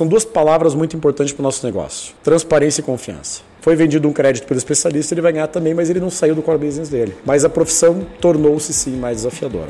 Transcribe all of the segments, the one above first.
são duas palavras muito importantes para o nosso negócio: transparência e confiança. Foi vendido um crédito pelo especialista, ele vai ganhar também, mas ele não saiu do core business dele. Mas a profissão tornou-se sim mais desafiadora.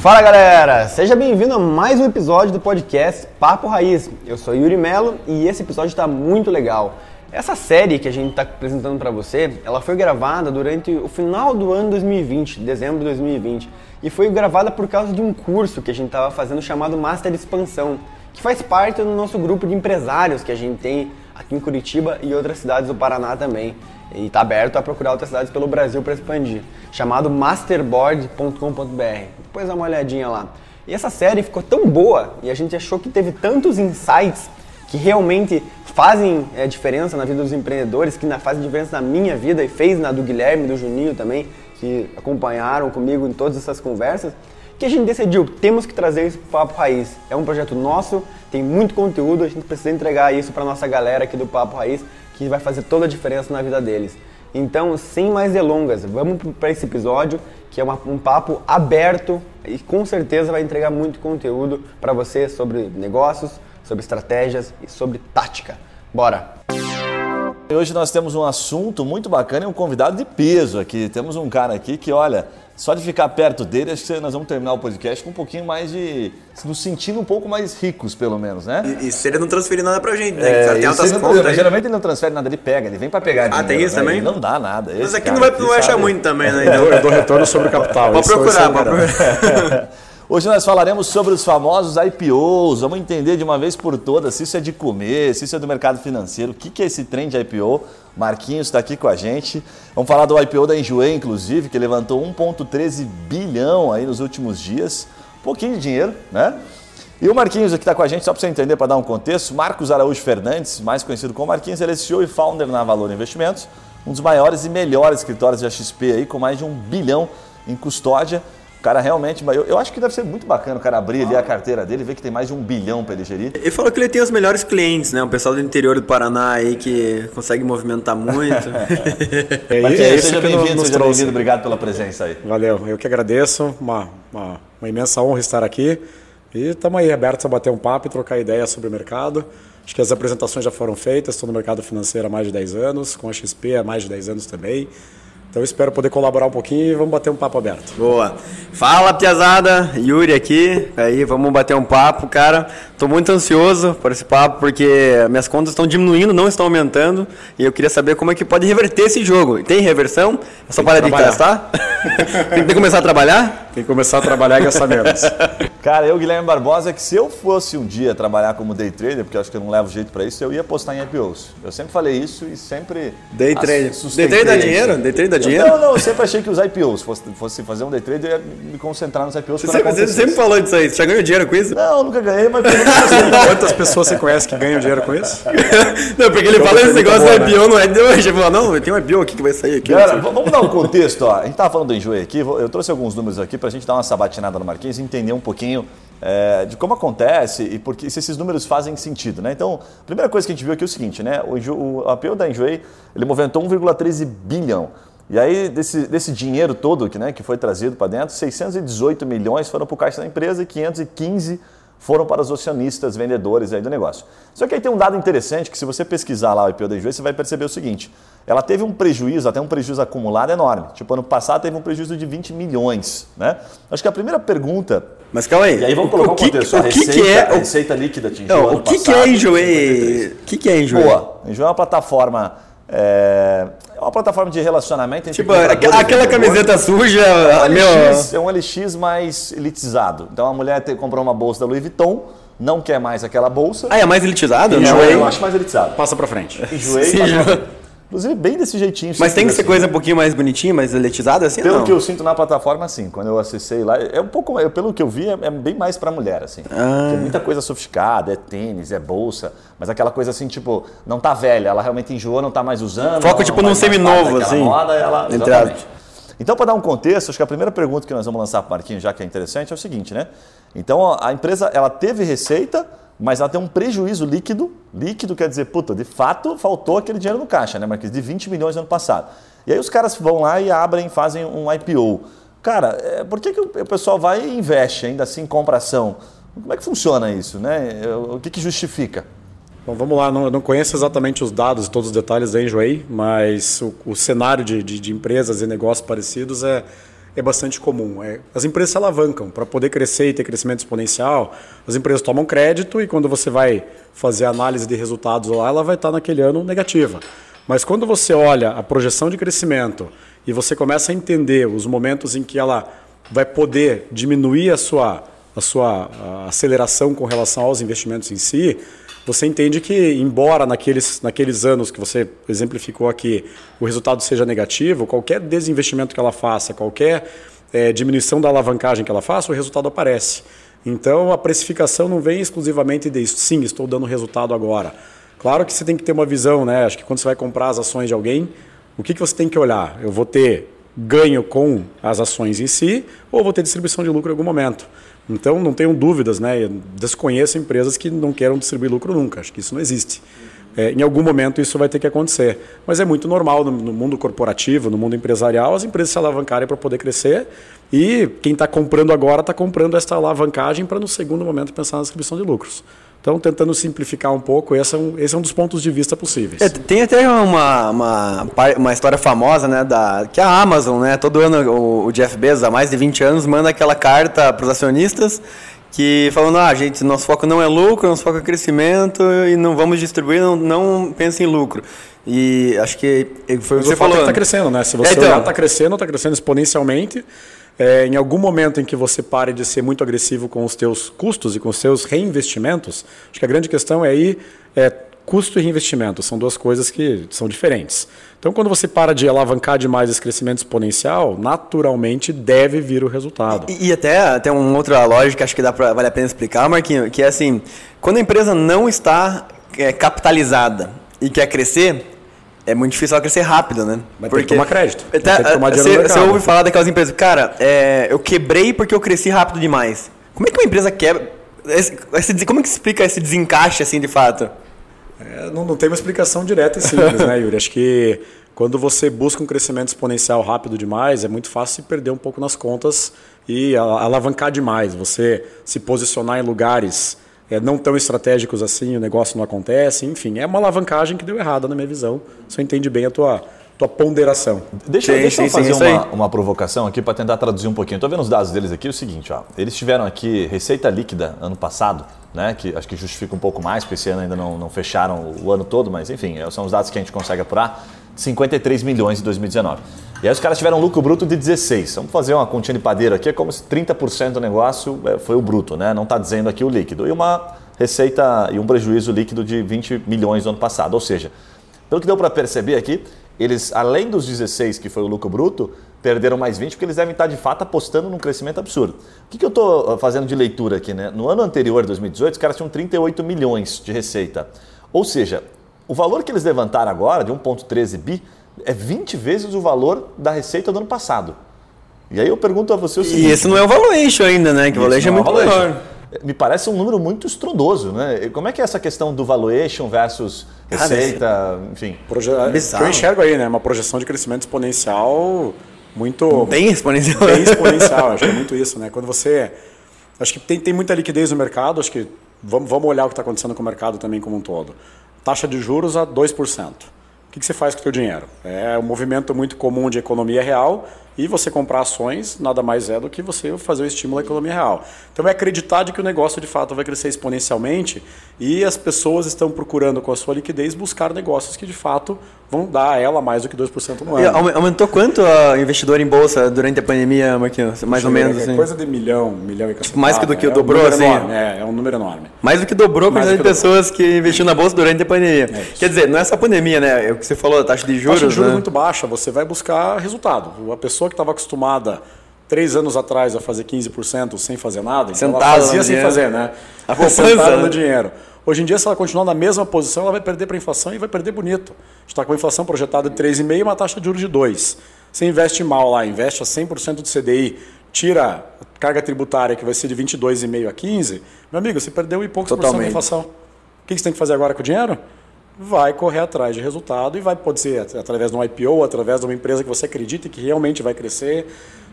Fala galera, seja bem-vindo a mais um episódio do podcast Papo Raiz. Eu sou Yuri Melo e esse episódio está muito legal. Essa série que a gente está apresentando para você, ela foi gravada durante o final do ano 2020, dezembro de 2020, e foi gravada por causa de um curso que a gente estava fazendo chamado Master Expansão, que faz parte do nosso grupo de empresários que a gente tem aqui em Curitiba e outras cidades do Paraná também. E está aberto a procurar outras cidades pelo Brasil para expandir, chamado masterboard.com.br. Depois dá uma olhadinha lá. E essa série ficou tão boa e a gente achou que teve tantos insights que realmente fazem é, diferença na vida dos empreendedores, que na, fazem diferença na minha vida e fez na do Guilherme, do Juninho também, que acompanharam comigo em todas essas conversas, que a gente decidiu, temos que trazer isso para o Papo Raiz. É um projeto nosso, tem muito conteúdo, a gente precisa entregar isso para nossa galera aqui do Papo Raiz, que vai fazer toda a diferença na vida deles. Então, sem mais delongas, vamos para esse episódio, que é uma, um papo aberto e com certeza vai entregar muito conteúdo para você sobre negócios, sobre estratégias e sobre tática. Bora! Hoje nós temos um assunto muito bacana e um convidado de peso aqui. Temos um cara aqui que, olha, só de ficar perto dele, acho que nós vamos terminar o podcast com um pouquinho mais de. nos sentindo um pouco mais ricos, pelo menos, né? E, e se ele não transferir nada pra gente, né? É, tem altas contas. Mas geralmente ele não transfere nada, ele pega, ele vem pra pegar Ah, tem isso né? também? não dá nada. Esse mas aqui não vai, não vai achar muito também, né? Eu, eu dou retorno sobre o capital. Pode procurar, pode procurar. Hoje nós falaremos sobre os famosos IPOs. Vamos entender de uma vez por todas se isso é de comer, se isso é do mercado financeiro, o que é esse trem de IPO. Marquinhos está aqui com a gente. Vamos falar do IPO da Enjoei, inclusive, que levantou 1,13 bilhão aí nos últimos dias. Um pouquinho de dinheiro, né? E o Marquinhos aqui está com a gente, só para você entender, para dar um contexto. Marcos Araújo Fernandes, mais conhecido como Marquinhos, ele é CEO e founder na Valor Investimentos, um dos maiores e melhores escritórios de XP aí, com mais de um bilhão em custódia cara realmente, eu, eu acho que deve ser muito bacana o cara abrir ali a carteira dele e ver que tem mais de um bilhão para ele gerir. Ele falou que ele tem os melhores clientes, né? O pessoal do interior do Paraná aí que consegue movimentar muito. é, Mas, é, seja bem-vindo, seja bem-vindo, obrigado pela presença aí. Valeu, eu que agradeço, uma, uma, uma imensa honra estar aqui e estamos aí abertos a bater um papo e trocar ideias sobre o mercado. Acho que as apresentações já foram feitas, estou no mercado financeiro há mais de 10 anos, com a XP há mais de 10 anos também. Então espero poder colaborar um pouquinho e vamos bater um papo aberto. Boa. Fala, Piazada, Yuri aqui. Aí, vamos bater um papo, cara. Estou muito ansioso por esse papo porque minhas contas estão diminuindo, não estão aumentando. E eu queria saber como é que pode reverter esse jogo. Tem reversão? É só parar de gastar? Tem que começar a trabalhar? Tem que começar a trabalhar e gastar menos. Cara, eu, Guilherme Barbosa, que se eu fosse um dia trabalhar como day trader, porque eu acho que eu não levo jeito para isso, eu ia apostar em IPOs. Eu sempre falei isso e sempre. Day trader. Day trader dá dinheiro? Day trader dá dinheiro? Não, não, eu sempre achei que os IPOs, fosse, fosse fazer um day trader, eu ia me concentrar nos IPOs. Você, sempre, você sempre falou disso aí. Você já ganhou dinheiro com isso? Não, nunca ganhei, mas. Quantas pessoas você conhece que ganham dinheiro com isso? não, porque ele fala esse negócio do IPO não é de hoje. Ele falou, não, tem um IPO aqui que vai sair aqui. Galera, vamos dar um contexto, ó. A gente tava falando do Enjoei aqui, eu trouxe alguns números aqui pra gente dar uma sabatinada no Marquinhos e entender um pouquinho é, de como acontece e porque, se esses números fazem sentido. Né? Então, a primeira coisa que a gente viu aqui é o seguinte, né? o, o APO da Enjoei ele movimentou 1,13 bilhão. E aí, desse, desse dinheiro todo que, né, que foi trazido para dentro, 618 milhões foram para o caixa da empresa e 515 foram para os acionistas, vendedores aí do negócio. Só que aí tem um dado interessante que se você pesquisar lá o IPO da Enjoei, você vai perceber o seguinte, ela teve um prejuízo, até um prejuízo acumulado enorme. Tipo, ano passado teve um prejuízo de 20 milhões, né? Acho que a primeira pergunta... Mas calma aí. E aí vamos colocar o, que, um contexto. O que, receita, que é... A receita líquida atingiu não, O que, passado, que é Enjoei? O que, que é Enjoei? Boa. Enjoei é uma plataforma... É, é uma plataforma de relacionamento entre Tipo, aquela camiseta suja. É um, LX, é um LX mais elitizado. Então a mulher te, comprou uma bolsa da Louis Vuitton, não quer mais aquela bolsa. Ah, é mais elitizado? Enjoei. Eu acho mais elitizado. Passa pra frente. Enjoei. Sim, Inclusive, bem desse jeitinho. Mas tem que ser assim. coisa um pouquinho mais bonitinha, mais eletizada assim? Pelo não? que eu sinto na plataforma, sim. Quando eu acessei lá, é um pouco, pelo que eu vi, é, é bem mais para mulher, assim. Ah. Tem muita coisa sofisticada, é tênis, é bolsa, mas aquela coisa assim, tipo, não tá velha, ela realmente enjoou, não tá mais usando. Foca tipo num seminovo, assim. Moda, ela. Então, para dar um contexto, acho que a primeira pergunta que nós vamos lançar para o Marquinhos, já que é interessante, é o seguinte, né? Então, a empresa, ela teve receita, mas ela tem um prejuízo líquido. Líquido quer dizer, puta, de fato faltou aquele dinheiro no caixa, né, Marquinhos? De 20 milhões no ano passado. E aí os caras vão lá e abrem, fazem um IPO. Cara, é, por que, que o pessoal vai e investe, ainda assim compra ação? Como é que funciona isso? Né? O que, que justifica? Bom, vamos lá, não, não conheço exatamente os dados todos os detalhes da Enjoei, mas o, o cenário de, de, de, empresas e negócios parecidos é, é bastante comum. É, as empresas se alavancam para poder crescer e ter crescimento exponencial. As empresas tomam crédito e quando você vai fazer análise de resultados lá, ela vai estar naquele ano negativa. Mas quando você olha a projeção de crescimento e você começa a entender os momentos em que ela vai poder diminuir a sua, a sua aceleração com relação aos investimentos em si, você entende que, embora naqueles, naqueles anos que você exemplificou aqui, o resultado seja negativo, qualquer desinvestimento que ela faça, qualquer é, diminuição da alavancagem que ela faça, o resultado aparece. Então, a precificação não vem exclusivamente disso. Sim, estou dando resultado agora. Claro que você tem que ter uma visão, né? Acho que quando você vai comprar as ações de alguém, o que, que você tem que olhar? Eu vou ter ganho com as ações em si ou vou ter distribuição de lucro em algum momento? Então, não tenham dúvidas, né? Desconheço empresas que não queiram distribuir lucro nunca. Acho que isso não existe. É, em algum momento isso vai ter que acontecer. Mas é muito normal no, no mundo corporativo, no mundo empresarial, as empresas se alavancarem para poder crescer. E quem está comprando agora está comprando essa alavancagem para, no segundo momento, pensar na distribuição de lucros. Então, tentando simplificar um pouco, esse é um, esse é um dos pontos de vista possíveis. É, tem até uma, uma, uma, história famosa, né, da, que a Amazon, né, todo ano o, o Jeff Bezos, há mais de 20 anos, manda aquela carta para os acionistas que falando, ah, gente, nosso foco não é lucro, nosso foco é crescimento e não vamos distribuir, não, não pense em lucro. E acho que foi o que você falou. está crescendo, né? Se você é, então, está crescendo, está crescendo exponencialmente. É, em algum momento em que você pare de ser muito agressivo com os teus custos e com os seus reinvestimentos, acho que a grande questão é aí é, custo e reinvestimento, são duas coisas que são diferentes. Então, quando você para de alavancar demais esse crescimento exponencial, naturalmente deve vir o resultado. E, e até tem uma outra lógica, acho que dá pra, vale a pena explicar, Marquinho, que é assim, quando a empresa não está é, capitalizada e quer crescer, é muito difícil ela crescer rápido, né? Vai porque ter que tomar crédito. Que tomar você, você ouve falar daquelas empresas, cara, é, eu quebrei porque eu cresci rápido demais. Como é que uma empresa quebra? Esse, como é que explica esse desencaixe assim de fato? É, não, não tem uma explicação direta e simples, né, Yuri? Acho que quando você busca um crescimento exponencial rápido demais, é muito fácil se perder um pouco nas contas e alavancar demais. Você se posicionar em lugares é, não tão estratégicos assim, o negócio não acontece, enfim, é uma alavancagem que deu errada na minha visão. Você entende bem a tua, tua ponderação. Deixa, sim, deixa sim, eu fazer sim, uma, uma provocação aqui para tentar traduzir um pouquinho. Estou vendo os dados deles aqui, é o seguinte, ó, eles tiveram aqui receita líquida ano passado, né, que acho que justifica um pouco mais, porque esse ano ainda não, não fecharam o ano todo, mas enfim, são os dados que a gente consegue apurar, 53 milhões em 2019. E aí os caras tiveram um lucro bruto de 16. Vamos fazer uma continha de padeiro aqui, é como se 30% do negócio é, foi o bruto, né? Não está dizendo aqui o líquido. E uma receita e um prejuízo líquido de 20 milhões no ano passado. Ou seja, pelo que deu para perceber aqui, eles, além dos 16 que foi o lucro bruto, perderam mais 20 porque eles devem estar de fato apostando num crescimento absurdo. O que, que eu estou ah, fazendo de leitura aqui? Né? No ano anterior, 2018, os caras tinham 38 milhões de receita. Ou seja, o valor que eles levantaram agora, de 1,13 bi, é 20 vezes o valor da receita do ano passado. E aí eu pergunto a você o seguinte... E esse não é o valuation ainda, né? Que o valuation é, é muito menor. Me parece um número muito estrondoso, né? Como é que é essa questão do valuation versus receita, Cara, enfim? Proje... que eu enxergo aí, né? Uma projeção de crescimento exponencial muito... Bem exponencial. Bem exponencial, acho que é muito isso, né? Quando você... Acho que tem, tem muita liquidez no mercado, acho que vamos, vamos olhar o que está acontecendo com o mercado também como um todo. Taxa de juros a 2% que, que você faz com o seu dinheiro? É um movimento muito comum de economia real e você comprar ações nada mais é do que você fazer o estímulo à economia real. Então é acreditar de que o negócio de fato vai crescer exponencialmente e as pessoas estão procurando com a sua liquidez buscar negócios que de fato vão dar a ela mais do que 2% no ano. E aumentou quanto o investidor em bolsa durante a pandemia, Marquinhos? Mais ou menos assim. Coisa de milhão, milhão e cacete. Mais do que é dobrou, um assim? Enorme, é, é um número enorme. Mais do que dobrou a quantidade de pessoas que investiu na bolsa durante a pandemia. É Quer dizer, não é só a pandemia, né? É o que você falou, a taxa de juros. A taxa de juros né? muito baixa, você vai buscar resultado. A pessoa que estava acostumada três anos atrás a fazer 15% sem fazer nada, então ela fazia sem fazer, né? A poupança, no né? dinheiro. Hoje em dia, se ela continuar na mesma posição, ela vai perder para a inflação e vai perder bonito. A gente está com a inflação projetada de 3,5% e uma taxa de juros de 2%. Você investe mal lá, investe a 100% do CDI, tira a carga tributária, que vai ser de 22,5% a 15%, meu amigo, você perdeu e poucos por cento da inflação. O que você tem que fazer agora com o dinheiro? Vai correr atrás de resultado e vai pode ser através de um IPO, através de uma empresa que você acredita que realmente vai crescer.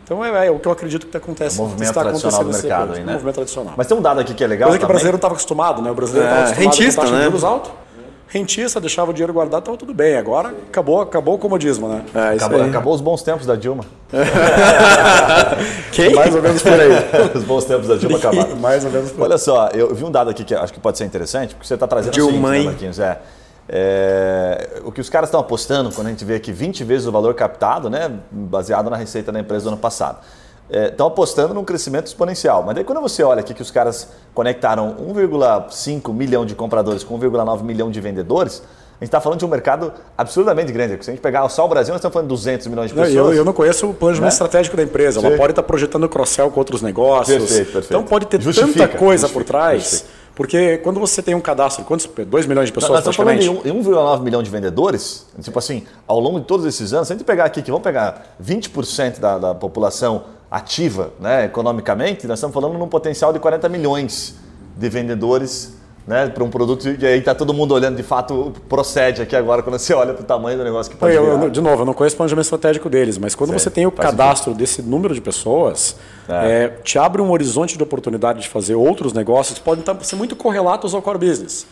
Então é, é o que eu acredito que acontece. O movimento está tradicional do acontecendo mercado nesse aí, né? Movimento tradicional. Mas tem um dado aqui que é legal Coisa que o brasileiro não estava acostumado, né? O brasileiro É, estava acostumado rentista, com taxa né? de juros alto. Rentista, deixava o dinheiro guardado, estava tudo bem. Agora acabou, acabou o comodismo, né? É, isso Acabou, aí. acabou os bons tempos da Dilma. Quem? Mais ou menos por aí. os bons tempos da Dilma acabaram. Mais ou menos por aí. Olha só, eu vi um dado aqui que acho que pode ser interessante, porque você está trazendo Dilma, o seguinte, né? Marquinhos? É, é, o que os caras estão apostando, quando a gente vê aqui 20 vezes o valor captado, né, baseado na receita da empresa do ano passado, estão apostando num crescimento exponencial. Mas daí quando você olha aqui que os caras conectaram 1,5 milhão de compradores com 1,9 milhão de vendedores, a gente está falando de um mercado absurdamente grande. Se a gente pegar só o Brasil, nós estamos falando de 200 milhões de pessoas. eu, eu não conheço o planejamento Né? estratégico da empresa. Ela Sim. pode estar projetando cross-sell com outros negócios. Perfeito, perfeito. Então pode ter Justifica, tanta coisa por trás. justifica. Porque quando você tem um cadastro, quantos? 2 milhões de Nós pessoas estamos falando praticamente. de um- 1,9 milhão de vendedores, tipo assim, ao longo de todos esses anos, se a gente pegar aqui que vamos pegar 20% da, da população ativa né, economicamente, nós estamos falando num potencial de 40 milhões de vendedores né, para um produto, e aí está todo mundo olhando, de fato, procede aqui agora, quando você olha para o tamanho do negócio que pode Eu, eu- de novo, eu não conheço o planejamento estratégico deles, mas quando Sim, você tem o cadastro desse número de pessoas, É. é, te abre um horizonte de oportunidade de fazer outros negócios que podem estar- ser muito correlatos ao core business.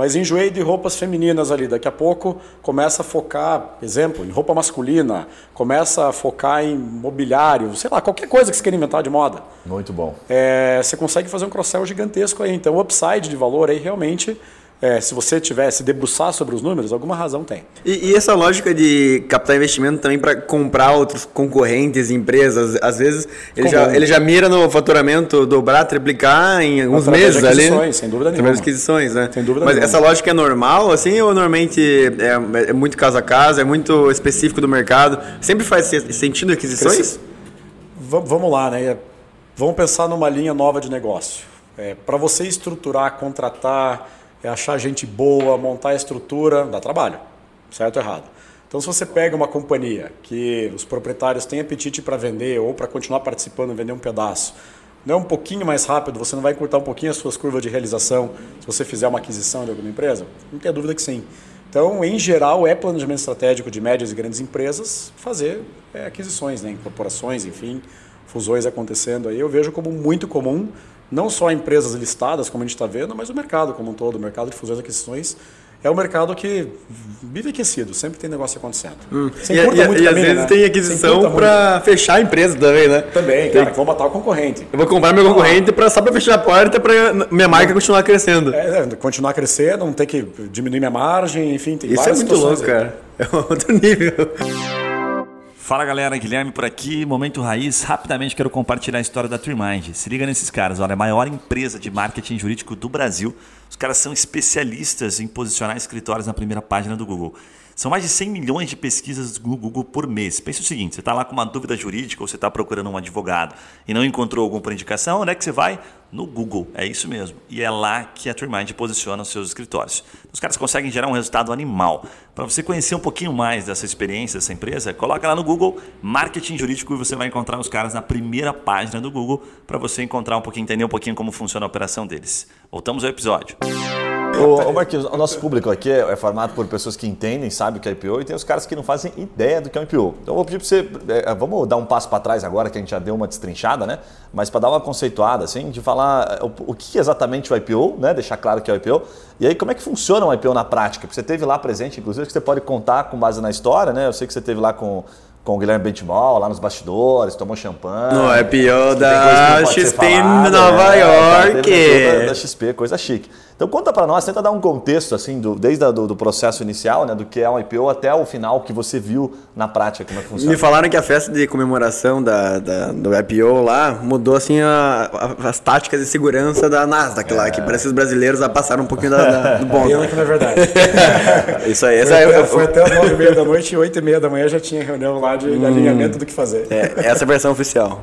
Mas enjoei de roupas femininas ali. Daqui a pouco começa a focar, exemplo, em roupa masculina, começa a focar em mobiliário, sei lá, qualquer coisa que você queira inventar de moda. Muito bom. É, você consegue fazer um cross-sell gigantesco aí. Então, o upside de valor aí realmente, é, se você tiver se debruçar sobre os números, alguma razão tem. E, e essa lógica de captar investimento também para comprar outros concorrentes, empresas, às vezes ele Comum. já, ele já mira no faturamento dobrar, triplicar em alguns meses ali. aquisições, sem dúvida nenhuma. aquisições, né? Sem dúvida Mas nenhuma. essa lógica é normal, assim, ou normalmente é, é muito caso a caso, é muito específico do mercado? Sempre faz se- sentido aquisições? Vamos lá, né? Vamos pensar numa linha nova de negócio. Para você estruturar, contratar, é, achar gente boa, montar a estrutura, dá trabalho, certo ou errado? Então, se você pega uma companhia que os proprietários têm apetite para vender ou para continuar participando, vender um pedaço, não é um pouquinho mais rápido, você não vai encurtar um pouquinho as suas curvas de realização se você fizer uma aquisição de alguma empresa? Não tenha dúvida que sim. Então, em geral, é planejamento estratégico de médias e grandes empresas fazer é, aquisições, né, incorporações, enfim, fusões acontecendo aí. Eu vejo como muito comum, não só empresas listadas, como a gente está vendo, mas o mercado como um todo, o mercado de fusões e aquisições. É um mercado que vive aquecido, sempre tem negócio acontecendo. Você E, e- e às caminho, vezes né? tem aquisição para fechar a empresa também, né? Também, cara, que vão matar o concorrente. Eu vou comprar meu concorrente pra, só para fechar a porta para minha marca continuar crescendo. É, é, continuar crescendo, não ter que diminuir minha margem, enfim, tem Isso é muito louco, aí. cara. É outro nível. Fala galera, Guilherme por aqui, Momento Raiz. Rapidamente quero compartilhar a história da Trimind. Se liga nesses caras, olha, a maior empresa de marketing jurídico do Brasil. Os caras são especialistas em posicionar escritórios na primeira página do Google. São mais de 100 milhões de pesquisas no Google por mês. Pensa o seguinte: você está lá com uma dúvida jurídica ou você está procurando um advogado e não encontrou algum por indicação, onde é que você vai? No Google, é isso mesmo. E é lá que a Trimind posiciona os seus escritórios. Os caras conseguem gerar um resultado animal. Para você conhecer um pouquinho mais dessa experiência, dessa empresa, coloca lá no Google Marketing Jurídico e você vai encontrar os caras na primeira página do Google para você encontrar um pouquinho, entender um pouquinho como funciona a operação deles. Voltamos ao episódio. Ô, ô Marquinhos, o nosso público aqui é, é formado por pessoas que entendem, sabem o que é IPO e tem os caras que não fazem ideia do que é um IPO. Então eu vou pedir para você, é, vamos dar um passo para trás agora que a gente já deu uma destrinchada, né? Mas para dar uma conceituada, assim, de falar é, o, o que é exatamente o IPO, né? Deixar claro que é o IPO. E aí como é que funciona um IPO na prática? Porque você teve lá presente, inclusive, que você pode contar com base na história, né? Eu sei que você teve lá com com o Guilherme Benchimol, lá nos bastidores, tomou champanhe. No IPO da XP falada, Nova né? York. Teve Da, da XP, coisa chique. Então conta para nós, tenta dar um contexto assim, do, desde a, do, do processo inicial, né, do que é um IPO até o final que você viu na prática como é que funciona. Me falaram que a festa de comemoração da, da- do IPO lá mudou assim a- a- as táticas de segurança da Nasdaq lá, que parece que os brasileiros já passaram um pouquinho da, da- do bom. Pena que não é verdade. Isso aí, essa Foi, é, até, eu- foi até as nove e meia da noite e oito e meia da manhã já tinha reunião lá de alinhamento do que fazer. é, essa é a versão oficial.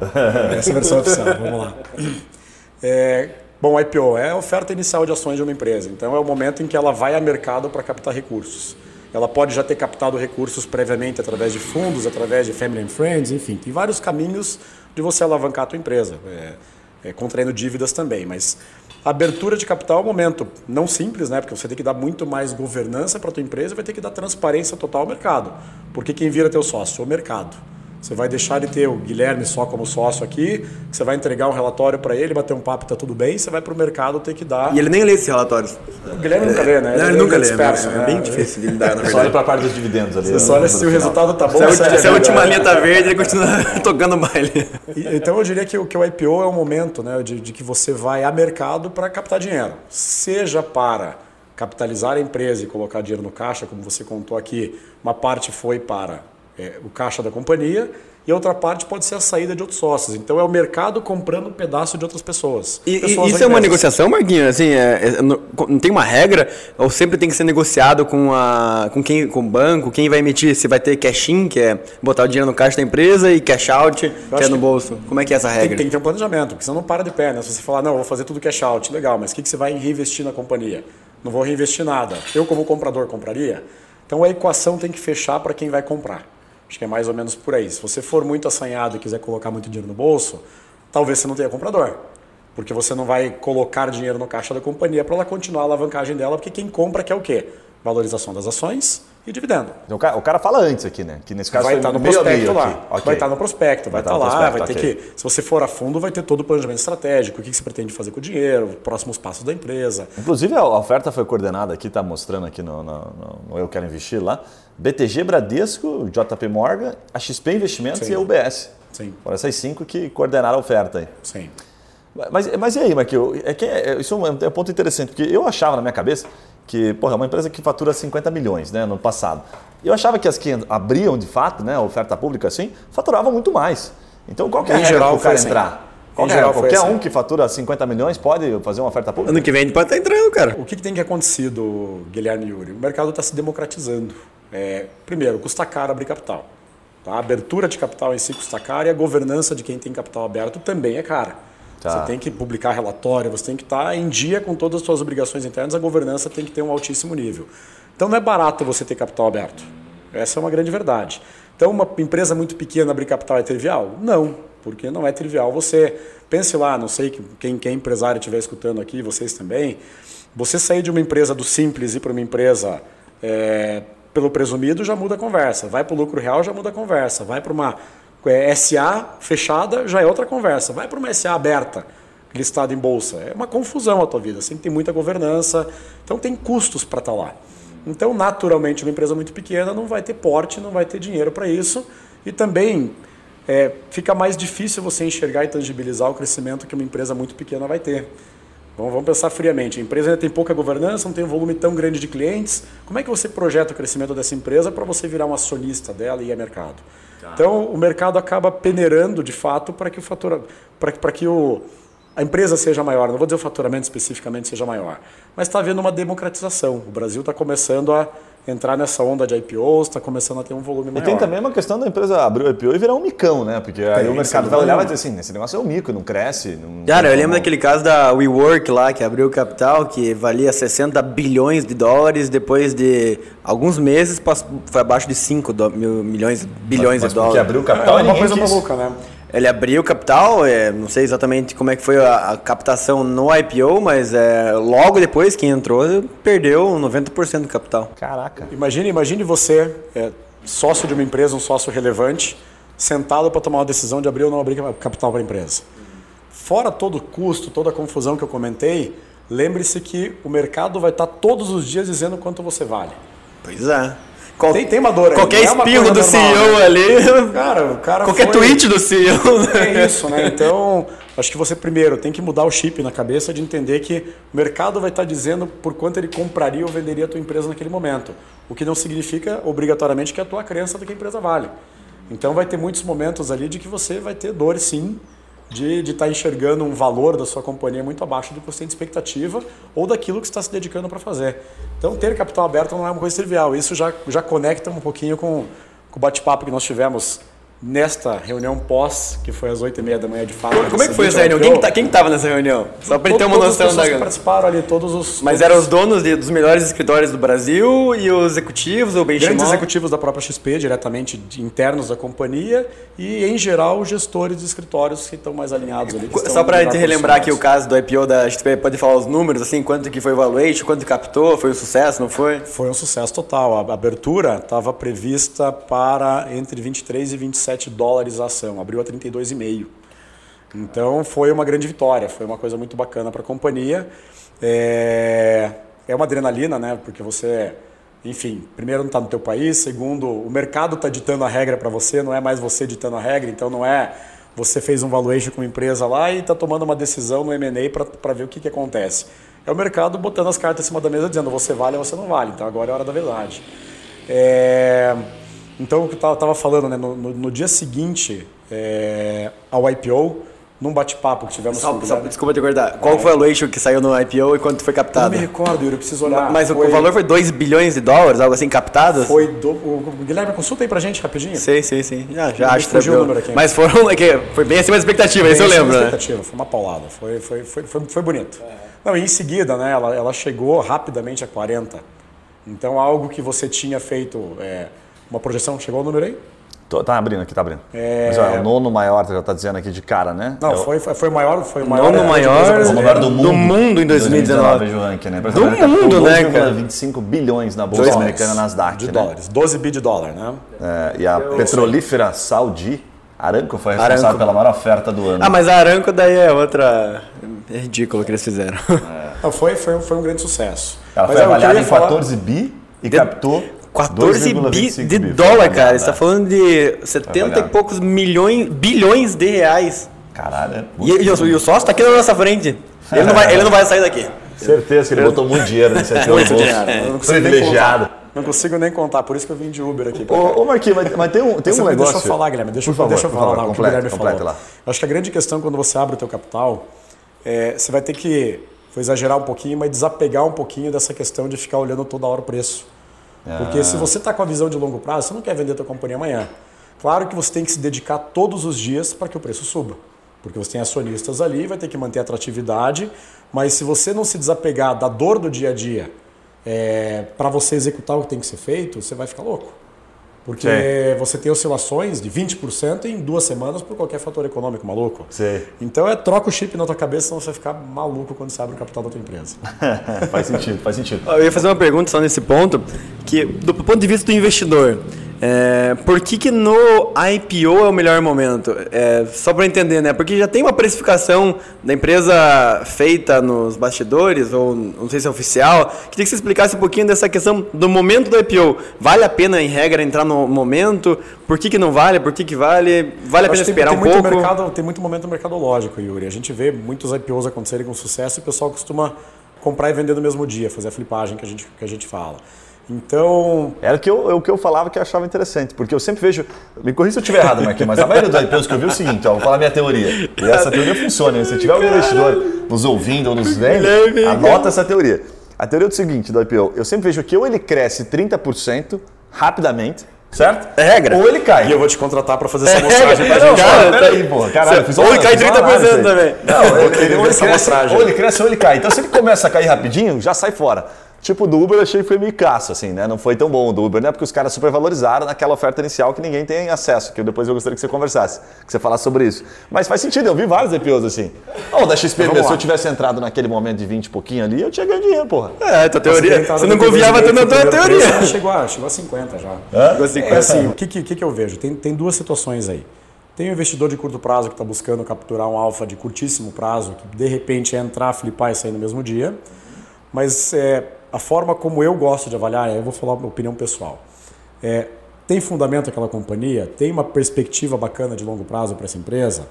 Essa é a versão oficial, vamos lá. É, bom, IPO é a oferta inicial de ações de uma empresa. Então é o momento em que ela vai a mercado para captar recursos. Ela pode já ter captado recursos previamente através de fundos, através de family and friends, enfim, tem vários caminhos de você alavancar a tua empresa. É, é, contraindo dívidas também. Mas abertura de capital é um momento não simples, né? Porque você tem que dar muito mais governança para a tua empresa vai ter que dar transparência total ao mercado. Porque quem vira teu sócio? O mercado. Você vai deixar de ter o Guilherme só como sócio aqui, você vai entregar um relatório para ele, bater um papo e tá tudo bem, você vai para o mercado ter que dar. E ele nem lê esses relatórios. O Guilherme nunca lê, né? Não, ele, ele nunca lê. Disperso, é, né? é bem difícil de lidar, na Só olha para a parte dos dividendos ali. Você só olha se o resultado tá bom. Se ulti- se a é última linha tá verde, ele continua tocando baile. E- Então eu diria que, o- que o IPO é um momento né, de, de que você vai a mercado para captar dinheiro. Seja para capitalizar a empresa e colocar dinheiro no caixa, como você contou aqui, uma parte foi para é, o caixa da companhia e a outra parte pode ser a saída de outros sócios. Então é o mercado comprando um pedaço de outras pessoas. E, Pessoas isso é uma negociação, Marquinhos? Assim, é- é- não, não tem uma regra? Ou sempre tem que ser negociado com, a, com, quem, com o banco? Quem vai emitir? Se vai ter cash-in, que é botar o dinheiro no caixa da empresa, e cash-out, que é no bolso. Como é que é essa Tem, regra? tem que ter um planejamento, porque senão não para de pé, né? Se você falar, não, eu vou fazer tudo cash out, legal, mas o que, que você vai reinvestir na companhia? Não vou reinvestir nada. Eu, como comprador, compraria? Então a equação tem que fechar para quem vai comprar. Acho que é mais ou menos por aí. Se você for muito assanhado e quiser colocar muito dinheiro no bolso, talvez você não tenha comprador. Porque você não vai colocar dinheiro no caixa da companhia para ela continuar a alavancagem dela, porque quem compra quer o quê? Valorização das ações e dividendo. O cara, o cara fala antes aqui, né? Que nesse caso vai estar no meio a prospecto lá. aqui. Ok. Vai estar no prospecto, vai, Vai estar estar no lá, prospecto, vai ter ok. que. Se você for a fundo, vai ter todo o planejamento estratégico, o que você pretende fazer com o dinheiro, os próximos passos da empresa. Inclusive, a oferta foi coordenada aqui, está mostrando aqui no, no- no- no Eu Quero Investir lá. BTG Bradesco, JP Morgan, a XP Investimentos Sim. e a UBS. Sim, Foram essas cinco que coordenaram a oferta aí. sim. Mas, mas e aí, Marquinhos? É que é- isso é um, é um ponto interessante, porque eu achava na minha cabeça que, porra, é uma empresa que fatura 50 milhões né, no passado. Eu achava que as que abriam de fato, né, a oferta pública assim, faturavam muito mais. Então qual que é a Em regra geral, para o cara assim. entrar? Qual é? geral, Qualquer assim. um que fatura 50 milhões pode fazer uma oferta pública? Ano que vem pode estar entrando, cara. O que, que tem que acontecido, Guilherme e Yuri? O mercado está se democratizando. É, primeiro, custa caro abrir capital. Tá? A abertura de capital em si custa caro e a governança de quem tem capital aberto também é cara. Tá. Você tem que publicar relatório, você tem que estar em dia com todas as suas obrigações internas, a governança tem que ter um altíssimo nível. Então não é barato você ter capital aberto. Essa é uma grande verdade. Então uma empresa muito pequena abrir capital é trivial? Não, porque não é trivial. Você pense lá, não sei que- quem, quem empresário estiver escutando aqui, vocês também, você sair de uma empresa do simples e para uma empresa é, pelo presumido já muda a conversa. Vai para o lucro real já muda a conversa. Vai para uma é, SA fechada já é outra conversa. Vai para uma SA aberta, listada em bolsa. É uma confusão a tua vida. Você tem muita governança. Então tem custos para estar lá. Então, naturalmente, uma empresa muito pequena não vai ter porte, não vai ter dinheiro para isso. E também é, fica mais difícil você enxergar e tangibilizar o crescimento que uma empresa muito pequena vai ter. Bom, vamos pensar friamente. A empresa ainda tem pouca governança, não tem um volume tão grande de clientes. Como é que você projeta o crescimento dessa empresa para você virar um acionista dela e ir a mercado? Então, o mercado acaba peneirando, de fato, para que o fatura, para para que o, a empresa seja maior. Não vou dizer o faturamento especificamente seja maior, mas está havendo uma democratização. O Brasil está começando a entrar nessa onda de IPOs, está começando a ter um volume E maior. tem também uma questão da empresa abrir o IPO e virar um micão, né? Porque aí Tem, o mercado vai olhar e vai dizer assim, esse negócio é um mico, não cresce. Não Cara, eu lembro como- daquele caso da WeWork lá, que abriu o capital, que valia 60 bilhões de dólares, depois de alguns meses passou- foi abaixo de 5 do- mil, milhões, bilhões Mas de porque dólares. abriu o É capital e uma ninguém coisa maluca, né? Ele abriu o capital, é, não sei exatamente como é que foi a, a captação no IPO, mas é, logo depois que entrou, perdeu 90% do capital. Caraca. Imagine, imagine você, é, sócio de uma empresa, um sócio relevante, sentado para tomar uma decisão de abrir ou não abrir capital para a empresa. Fora todo o custo, toda a confusão que eu comentei, lembre-se que o mercado vai estar todos os dias dizendo quanto você vale. Pois é. Qual- Tem, tem uma dor aí. qualquer é uma espirro coisa do normal, CEO né? ali, Cara, o cara qualquer foi- tweet do CEO. É isso, né? Então, acho que você primeiro tem que mudar o chip na cabeça de entender que o mercado vai estar dizendo por quanto ele compraria ou venderia a tua empresa naquele momento. O que não significa obrigatoriamente que é a tua crença do que a empresa vale. Então vai ter muitos momentos ali de que você vai ter dor sim de estar enxergando um valor da sua companhia muito abaixo do que você tem de expectativa ou daquilo que está se dedicando para fazer. Então ter capital aberto não é uma coisa trivial. Isso já, já conecta um pouquinho com, com o bate-papo que nós tivemos nesta reunião pós, que foi às 8h30 da manhã de fato. Como é que foi essa reunião? Quem, tá, quem tava nessa reunião? Só gente ter uma noção pessoas que da. participaram ali, todos os. Mas eram os donos de- dos melhores escritórios do Brasil e os executivos, o Grandes benchmark. executivos da própria XP, diretamente internos da companhia, e em geral os gestores de escritórios que estão mais alinhados ali. Só gente lugar relembrar aqui o caso do IPO da XP, pode falar os números, assim, quanto que foi o valuation, quanto captou, foi um sucesso, não foi? Foi um sucesso total. A abertura estava prevista para entre 23 e 27 dólares a ação, abriu a 32,5. Então foi uma grande vitória, foi uma coisa muito bacana para a companhia. É... é uma adrenalina, né? Porque você, enfim, primeiro não está no teu país, segundo o mercado está ditando a regra para você, não é mais você ditando a regra, então não é você fez um valuation com uma empresa lá e está tomando uma decisão no M&A para ver o que, que acontece. É o mercado botando as cartas em cima da mesa dizendo você vale ou você não vale, então agora é a hora da verdade. É, Então, o que eu estava falando, né, no, no- no dia seguinte é, ao IPO, num bate-papo que tivemos Só, só, desculpa te cortar. Qual foi o valuation que saiu no IPO e quanto foi Eu não captado? me recordo, Yuri, eu preciso olhar. Mas o- foi, o valor foi 2 bilhões de dólares, algo assim, captados? Foi do, o, Guilherme, consulta aí pra gente rapidinho. Sim, sim, sim. Já, já acho fugiu o número aqui. Mas foram, é que foi bem acima da expectativa, isso eu Bem, lembro, né? expectativa, Foi uma paulada, foi, foi, foi, foi, foi bonito. Não, e em seguida, né, ela, ela chegou rapidamente a 40. Então, algo que você tinha feito, é, uma projeção, chegou ao número aí? Tô- tá abrindo aqui, tá abrindo. Mas ó, é o nono maior, já tá dizendo aqui de cara, né? Não, É o- foi, foi, o maior, foi o maior. Nono é, maior o maior do mundo. Do mundo em 2019. vejo o ranking, né? Do mundo, né, cara? 25 bilhões na bolsa Dois americana dólares Nasdaq, De né? dólares, 12 bi de dólar, né? É, e a petrolífera Saudi, Aramco, foi responsável Aramco. pela maior oferta do ano. Ah, mas a Aranco daí é outra... É ridículo o que eles fizeram. Não, foi, foi, foi um grande sucesso. Ela Mas foi é, o eu avaliada ia em falar- 14 bi e captou 14 bi 2,25 de bi. dólar, cara. Você tá avaliada. falando de 70 e poucos milhões, bilhões de reais. Caralho, é E, e o, e o sócio tá aqui na nossa frente. Ele não vai, ele não vai sair daqui. Certeza que ele botou muito dinheiro nesse aqui. Muito dinheiro. Nem Privilegiado. Não consigo nem contar, por isso que eu vim de Uber aqui. Ô, ô Marquinhos, mas, mas tem um, tem um negócio... Deixa eu falar, Guilherme. Deixa, eu- Por favor, deixa eu falar favor, lá o que o Guilherme falou. lá. Acho que a grande questão quando você abre o teu capital, é, você vai ter que, vou exagerar um pouquinho, mas desapegar um pouquinho dessa questão de ficar olhando toda hora o preço. Porque se você está com a visão de longo prazo, você não quer vender a tua companhia amanhã. Claro que você tem que se dedicar todos os dias para que o preço suba. Porque você tem acionistas ali, vai ter que manter a atratividade, mas se você não se desapegar da dor do dia a dia para você executar o que tem que ser feito, você vai ficar louco. Porque Sim. você tem oscilações de 20% em duas semanas por qualquer fator econômico maluco. Sim. Então é troca o chip na tua cabeça, senão você vai ficar maluco quando você abre o capital da tua empresa. faz sentido, faz sentido. Eu ia fazer uma pergunta só nesse ponto, que do ponto de vista do investidor, é, por que, que no IPO é o melhor momento? É, só para entender, né? Porque já tem uma precificação da empresa feita nos bastidores, ou não sei se é oficial. Queria que você explicasse um pouquinho dessa questão do momento do IPO. Vale a pena, em regra, entrar no momento? Por que, que não vale? Por que, que vale? Vale a pena tem- esperar tem um pouco? Mercado, tem muito momento mercadológico, Yuri. A gente vê muitos IPOs acontecerem com sucesso e o pessoal costuma comprar e vender no mesmo dia, fazer a flipagem que a gente, que a gente fala. Então, Era o que, eu, é o que eu falava que eu achava interessante, porque eu sempre vejo. Me corrija se eu estiver errado, Marquinhos, mas a maioria dos IPOs que eu vi é o seguinte: ó, vou falar minha teoria. E essa teoria funciona. hein? Se tiver um investidor nos ouvindo ou nos vendo, anota essa teoria. A teoria é o seguinte do IPO: eu sempre vejo que ou ele cresce 30% rapidamente, certo? É regra. Ou ele cai. e eu vou te contratar para fazer É essa mostragem pra Não, gente. cara, tá- peraí, porra. Caralho, fiz Ou ele cai fiz uma 30% análise aí. também. Não, ele, ele, ele Essa cresce, amostragem. ou ele cresce ou ele cai. Então, se ele começa a cair rapidinho, já sai fora. Tipo, do Uber eu achei que foi meio caço, assim, né? Não foi tão bom o do Uber, né? Porque os caras supervalorizaram naquela oferta inicial que ninguém tem acesso, que depois eu gostaria que você conversasse, que você falasse sobre isso. Mas faz sentido, eu vi vários IPOs assim. Ou da XP se eu tivesse entrado naquele momento de 20 e pouquinho ali, eu tinha ganho dinheiro, porra. É, tua teoria. Você, Você não confiava tanto na tua teoria. Chegou a, chegou a 50 já. Chegou a 50. É assim, o que, que, que eu vejo? Tem, tem duas situações aí. Tem o investidor de curto prazo que está buscando capturar um alfa de curtíssimo prazo, que de repente é entrar, flipar e sair no mesmo dia. Mas é, a forma como eu gosto de avaliar, eu vou falar uma opinião pessoal. É, tem fundamento aquela companhia? Tem uma perspectiva bacana de longo prazo para essa empresa?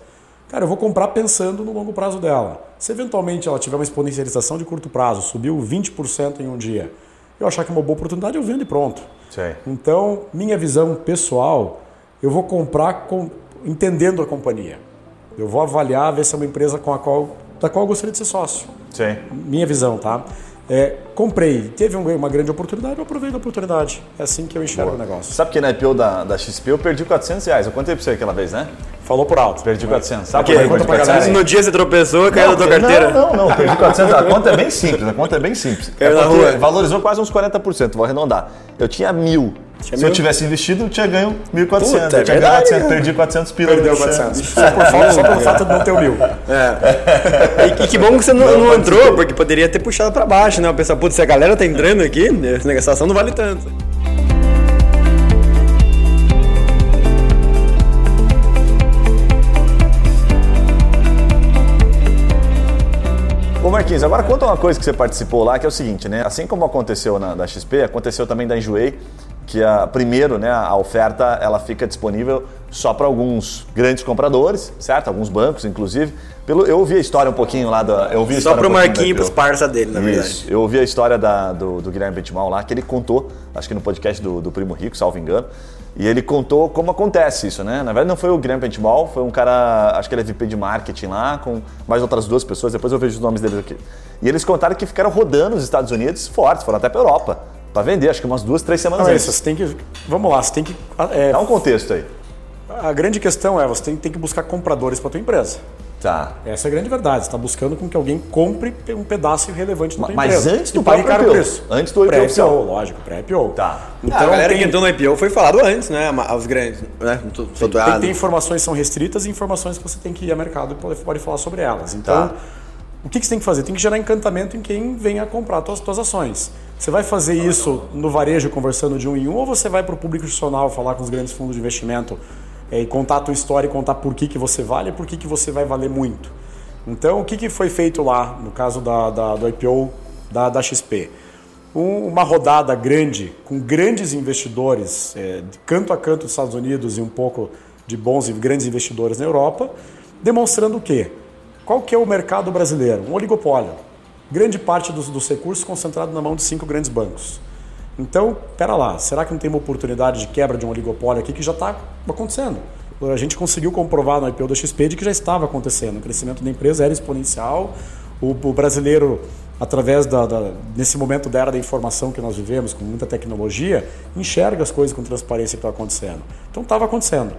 Cara, eu vou comprar pensando no longo prazo dela. Se eventualmente ela tiver uma exponencialização de curto prazo, subiu 20% em um dia, eu achar que é uma boa oportunidade, eu vendo e pronto. Sei. Então, minha visão pessoal, eu vou comprar com- entendendo a companhia. Eu vou avaliar, ver se é uma empresa com a qual, da qual eu gostaria de ser sócio. Sim. Minha visão, tá? É, comprei, teve um- uma grande oportunidade, eu aproveito a oportunidade. É assim que eu enxergo o negócio. Sabe que na IPO da, da XP eu perdi 400 reais. Eu contei pra você aquela vez, né? Falou por alto. Perdi 400. Sabe Ok, por que eu conta perdi pra 400? galera No dia você tropeçou, caiu da tua Não, carteira. Não, não, não, perdi 400. A conta é bem simples, a conta é bem simples. É Caiu na rua. valorizou quase uns 40%, vou arredondar. Eu tinha mil. Se eu tivesse investido, eu tinha ganho 1.400. Puta, eu é tinha ganho verdade, 400, cara. perdi 400 pila. Perdeu 400. Só, por falta, só pelo fato de não ter o mil. E, e que bom que você não, não entrou, porque poderia ter puxado pra baixo, né? Eu pensava, putz, se a galera tá entrando aqui, essa negociação não vale tanto. Ô Marquinhos, agora conta uma coisa que você participou lá, que é o seguinte, né? Assim como aconteceu na da XP, aconteceu também da Enjoei, que a, primeiro, né, a oferta ela fica disponível só para alguns grandes compradores, certo? Alguns bancos, inclusive. Pelo, eu ouvi a história um pouquinho lá da. Eu ouvi Só história pro um pouquinho da Marquinho e IPO. pros parça dele, na verdade. Isso. Eu ouvi a história da- do, do Guilherme Bentimão lá, que ele contou, acho que no podcast do, do Primo Rico, salvo engano, e ele contou como acontece isso, né? Na verdade, não foi o Guilherme Bentimol, foi um cara, acho que ele é VP de marketing lá, com mais outras duas pessoas, depois eu vejo os nomes deles aqui. E eles contaram que ficaram rodando os Estados Unidos fortes, foram até pra Europa, para vender, acho que umas duas, três semanas Não, antes. isso, você tem que. Vamos lá, você tem que. é, Dá um contexto aí. a grande questão é você tem, tem que buscar compradores para tua empresa. Tá. Essa é a grande verdade. Você está buscando com que alguém compre um pedaço relevante da tua Mas empresa. antes do pague próprio caro IPO. isso. Antes do IPO Pré-IPO, lógico, pré-IPO. Tá. Então, a galera tem, que entrou no IPO foi falado antes, né? Aos grandes, né? Tô, tô tem, errado. tem informações que são restritas e informações que você tem que ir ao mercado e pode, pode falar sobre elas. Então, Tá. O que, que você tem que fazer? Tem que gerar encantamento em quem venha comprar tuas, tuas ações. Você vai fazer isso no varejo, conversando de um em um, ou você vai para o público institucional falar com os grandes fundos de investimento eh, e contar a tua história e contar por que, que você vale e por que, que você vai valer muito? Então, o que, que foi feito lá, no caso da, da- do IPO da, da XP? Um- uma rodada grande, com grandes investidores, eh, de canto a canto dos Estados Unidos e um pouco de bons e grandes investidores na Europa, demonstrando o quê? Qual que é o mercado brasileiro? Um oligopólio. Grande parte dos, dos recursos concentrado na mão de cinco grandes bancos. Então, pera lá, será que não tem uma oportunidade de quebra de um oligopólio aqui que já está acontecendo? A gente conseguiu comprovar no IPO da XP de que já estava acontecendo. O crescimento da empresa era exponencial. O, o brasileiro, através da, da, nesse momento da era da informação que nós vivemos, com muita tecnologia, enxerga as coisas com transparência que estão acontecendo. Então, estava acontecendo.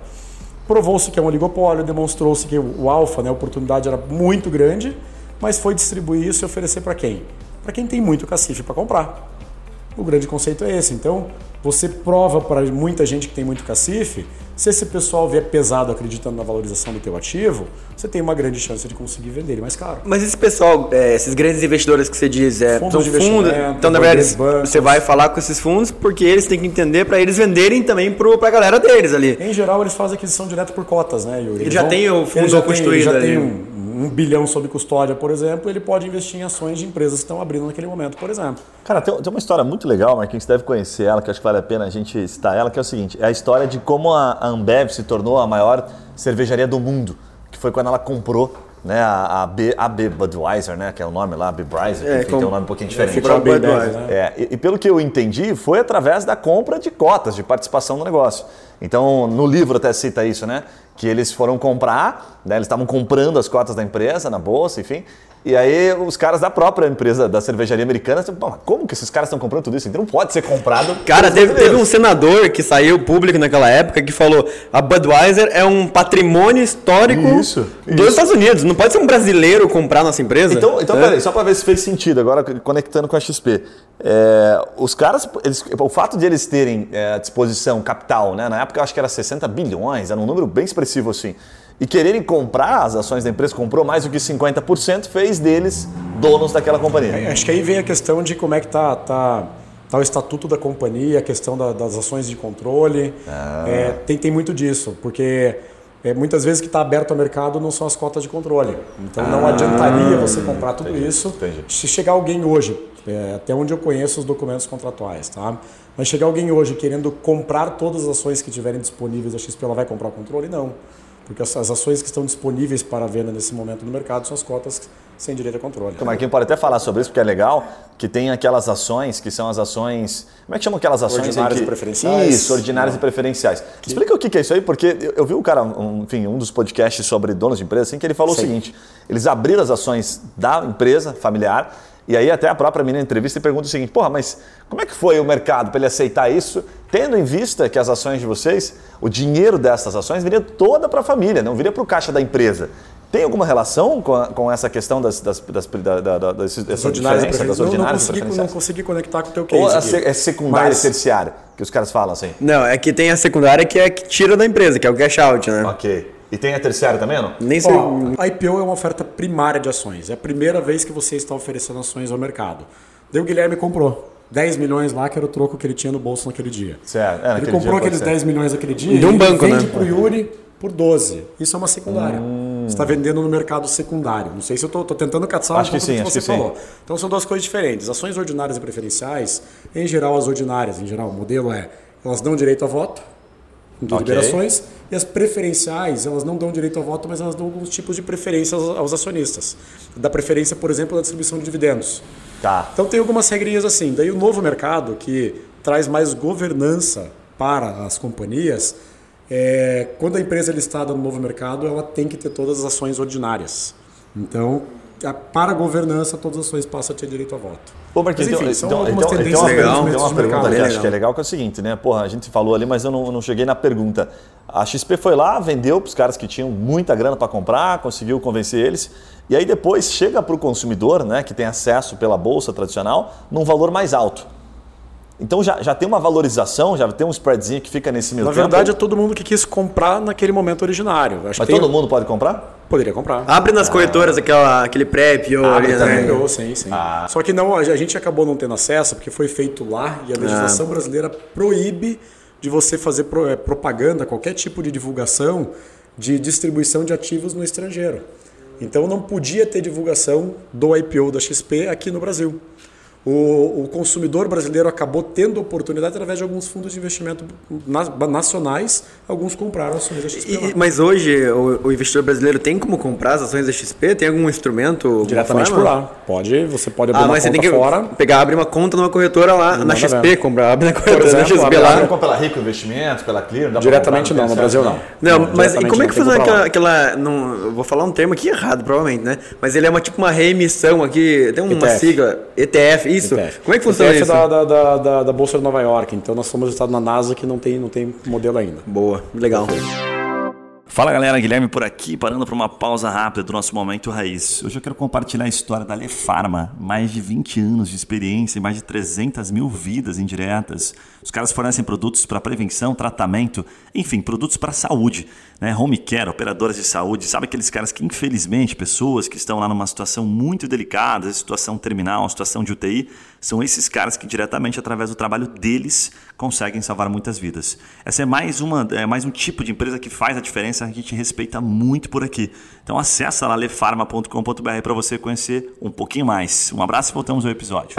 Provou-se que é um oligopólio, demonstrou-se que o, alfa, né, a oportunidade era muito grande, mas foi distribuir isso e oferecer para quem? Para quem tem muito cacife para comprar. O grande conceito é esse. Então, você prova para muita gente que tem muito cacife, se esse pessoal vier pesado acreditando na valorização do teu ativo, você tem uma grande chance de conseguir vender ele mais caro. Mas esse pessoal, é, esses grandes investidores que você diz, é, Fundos são de fundos. Então, na verdade, você vai falar com esses fundos porque eles têm que entender para eles venderem também pro, pra galera deles ali. Em geral, eles fazem aquisição direto por cotas, né, Yuri? Eles já vão- tem o fundo ele constituído ele já ali. tem um, um bilhão sob custódia, por exemplo, ele pode investir em ações de empresas que estão abrindo naquele momento, por exemplo. Cara, tem, tem uma história muito legal, Marquinhos, você deve conhecer ela, que acho que vale a pena a gente citar ela, que é o seguinte, é a história de como a a Ambev se tornou a maior cervejaria do mundo, que foi quando ela comprou né, a, a, B, a B Budweiser, né, que é o nome lá, Budweiser, É, enfim, como- tem um nome um pouquinho diferente. ficou a Budweiser, Budweiser, né? É, e, e pelo que eu entendi, foi através da compra de cotas de participação no negócio. Então, no livro até cita isso, né? Que eles foram comprar, né, eles estavam comprando as cotas da empresa na bolsa, enfim. E aí os caras da própria empresa da cervejaria americana, assim, "Pô, mas como que esses caras estão comprando tudo isso? Então não pode ser comprado. Cara, teve, teve um brasileiros." senador que saiu público naquela época que falou a Budweiser é um patrimônio histórico Isso, dos isso. Estados Unidos. Não pode ser um brasileiro comprar nossa empresa. Então, então É. peraí, só para ver se fez sentido, agora conectando com a XP. É, os caras, eles- o fato de eles terem é, à disposição capital, né? Na época eu acho que era 60 bilhões, era um número bem expressivo assim. E quererem comprar as ações da empresa, comprou mais do que 50%, fez deles donos daquela companhia. É, Acho que aí vem a questão de como é que tá, tá, tá o estatuto da companhia, a questão da- das ações de controle. É, tem, tem muito disso, porque é, muitas vezes que está aberto ao mercado não são as cotas de controle. Então não adiantaria você comprar tudo isso. entendi. Se chegar alguém hoje, é, até onde eu conheço os documentos contratuais, tá? Mas chegar alguém hoje querendo comprar todas as ações que tiverem disponíveis da XP, ela vai comprar o controle? Não. Porque as as ações que estão disponíveis para venda nesse momento no mercado são as cotas sem direito a controle. O Marquinhos pode até falar sobre isso, porque é legal, que tem aquelas ações que são as ações. Como é que chamam aquelas ações? Ordinárias que- e preferenciais. Isso, ordinárias e preferenciais. Explica o que que é isso aí, porque eu, eu vi um cara, um, enfim, um dos podcasts sobre donos de empresa, assim, que ele falou o seguinte: eles abriram as ações da empresa familiar E aí até a própria menina entrevista e pergunta o seguinte, porra, mas como é que foi o mercado para ele aceitar isso, tendo em vista que as ações de vocês, o dinheiro dessas ações viria toda para a família, não viria para o caixa da empresa. Tem alguma relação com, a, com essa questão das, das, das, da, da, da, das, das ordinárias das não, ordinárias não, consegui, não consegui conectar com o teu case. Ou aqui. é secundária Mas- e terciária, que os caras falam assim. Não, é que tem a secundária que é que tira da empresa, que é o cash out, né? Ok. E tem a terciária também, não? Nem sei. A IPO é uma oferta primária de ações. É a primeira vez que você está oferecendo ações ao mercado. Daí o Guilherme comprou 10 milhões lá, que era o troco que ele tinha no bolso naquele dia. Certo. É, naquele ele comprou aqueles ser. 10 milhões naquele dia De um e ele banco, vende né? para o Yuri por 12. Isso é uma secundária. Hum. Você está vendendo no mercado secundário. Não sei se eu estou tentando caçar Acho um que pouco sim, do acho que que você sim. falou. Então são duas coisas diferentes. Ações ordinárias e preferenciais, em geral as ordinárias, em geral o modelo é, elas dão direito a voto, de Ok. liberações, e as preferenciais, elas não dão direito a voto, mas elas dão alguns tipos de preferência aos, acionistas. Da preferência, por exemplo, na distribuição de dividendos. Tá. Então tem algumas regrinhas assim. Daí o novo mercado, que traz mais governança para as companhias, é, quando a empresa é listada no novo mercado, ela tem que ter todas as ações ordinárias. Então, para a governança, todas as ações passam a ter direito a voto. Pô, Marquinhos, Mas, enfim, então, são então, algumas então, tendências então, legal. tem movimentos uma de pergunta bem acho que é legal, que é o seguinte, né? Porra, a gente falou ali, mas eu não, não cheguei na pergunta. A XP foi lá, vendeu para os caras que tinham muita grana para comprar, conseguiu convencer eles, e aí depois chega para o consumidor, né, que tem acesso pela bolsa tradicional, num valor mais alto. Então já, já tem uma valorização, já tem um spreadzinho que fica nesse meio Na tempo. verdade, é todo mundo que quis comprar naquele momento originário. Acho mas tem- todo mundo pode comprar? poderia comprar. Abre nas corretoras aquela, aquele prep ou ali, Ah, também né? ganhou, sim, sim. Só que não, a gente acabou não tendo acesso porque foi feito lá e a legislação brasileira proíbe de você fazer pro- eh, propaganda, qualquer tipo de divulgação de distribuição de ativos no estrangeiro. Então não podia ter divulgação do IPO da XP aqui no Brasil. O, o consumidor brasileiro acabou tendo oportunidade através de alguns fundos de investimento na- nacionais, alguns compraram ações da XP. E- mas hoje o, o investidor brasileiro tem como comprar as ações da XP? Tem algum instrumento? Diretamente por lá. Pode, você pode abrir Ah, uma mas você conta tem que fora. pegar, abrir uma conta numa corretora lá na Nada XP, mesmo. comprar, abre na corretora exemplo, da XP abre- lá. Compra pela Rico Investimentos, pela Clear? dá pra Diretamente comprar, não, no Brasil acesso, não. Não, mas e como é que não, funciona aquela. aquela não, vou falar um termo aqui errado, provavelmente, né? Mas ele é uma tipo uma reemissão aqui, tem uma ETF. sigla, ETF, isso. Como é que funciona isso? Da, da, da, da, Bolsa de Nova York. Então nós somos listados na NASA que não tem, não tem modelo ainda. Boa, legal. Fala galera, Guilherme por aqui, parando para uma pausa rápida do nosso Momento Raiz. Hoje eu quero compartilhar a história da Lefarma, mais de 20 anos de experiência e mais de 300 mil vidas indiretas. Os caras fornecem produtos para prevenção, tratamento, enfim, produtos para saúde. Né? Home care, operadoras de saúde, sabe aqueles caras que infelizmente, pessoas que estão lá numa situação muito delicada, situação terminal, situação de UTI, são esses caras que diretamente através do trabalho deles conseguem salvar muitas vidas. Essa é mais uma, é mais um tipo de empresa que faz a diferença, que a gente respeita muito por aqui. Então acessa lá lefarma.com.br para você conhecer um pouquinho mais. Um abraço e voltamos ao episódio.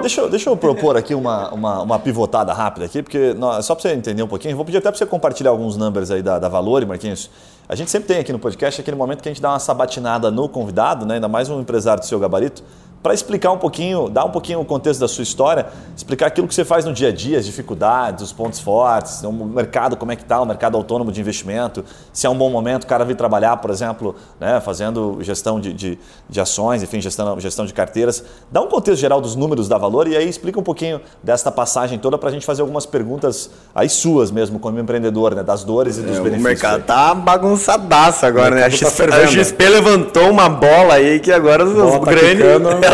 Deixa, eu- deixa eu propor aqui uma, uma, uma pivotada rápida aqui, porque nó- só para você entender um pouquinho, vou pedir até para você compartilhar alguns numbers aí da, da Valor, Marquinhos. A gente sempre tem aqui no podcast aquele momento que a gente dá uma sabatinada no convidado, né, ainda mais um empresário do seu gabarito, para explicar um pouquinho, dar um pouquinho o contexto da sua história, explicar aquilo que você faz no dia a dia, as dificuldades, os pontos fortes, o mercado, como é que está, o mercado autônomo de investimento, se é um bom momento o cara vir trabalhar, por exemplo, né, fazendo gestão de, de, de ações, enfim, gestão, gestão de carteiras. Dá um contexto geral dos números da Valor e aí explica um pouquinho desta passagem toda para a gente fazer algumas perguntas aí suas mesmo, como empreendedor, né, das dores e dos É, o benefícios. mercado tá bagunçadaço agora, né? A tá XP, a. XP levantou uma bola aí que agora os Bola tá grandes.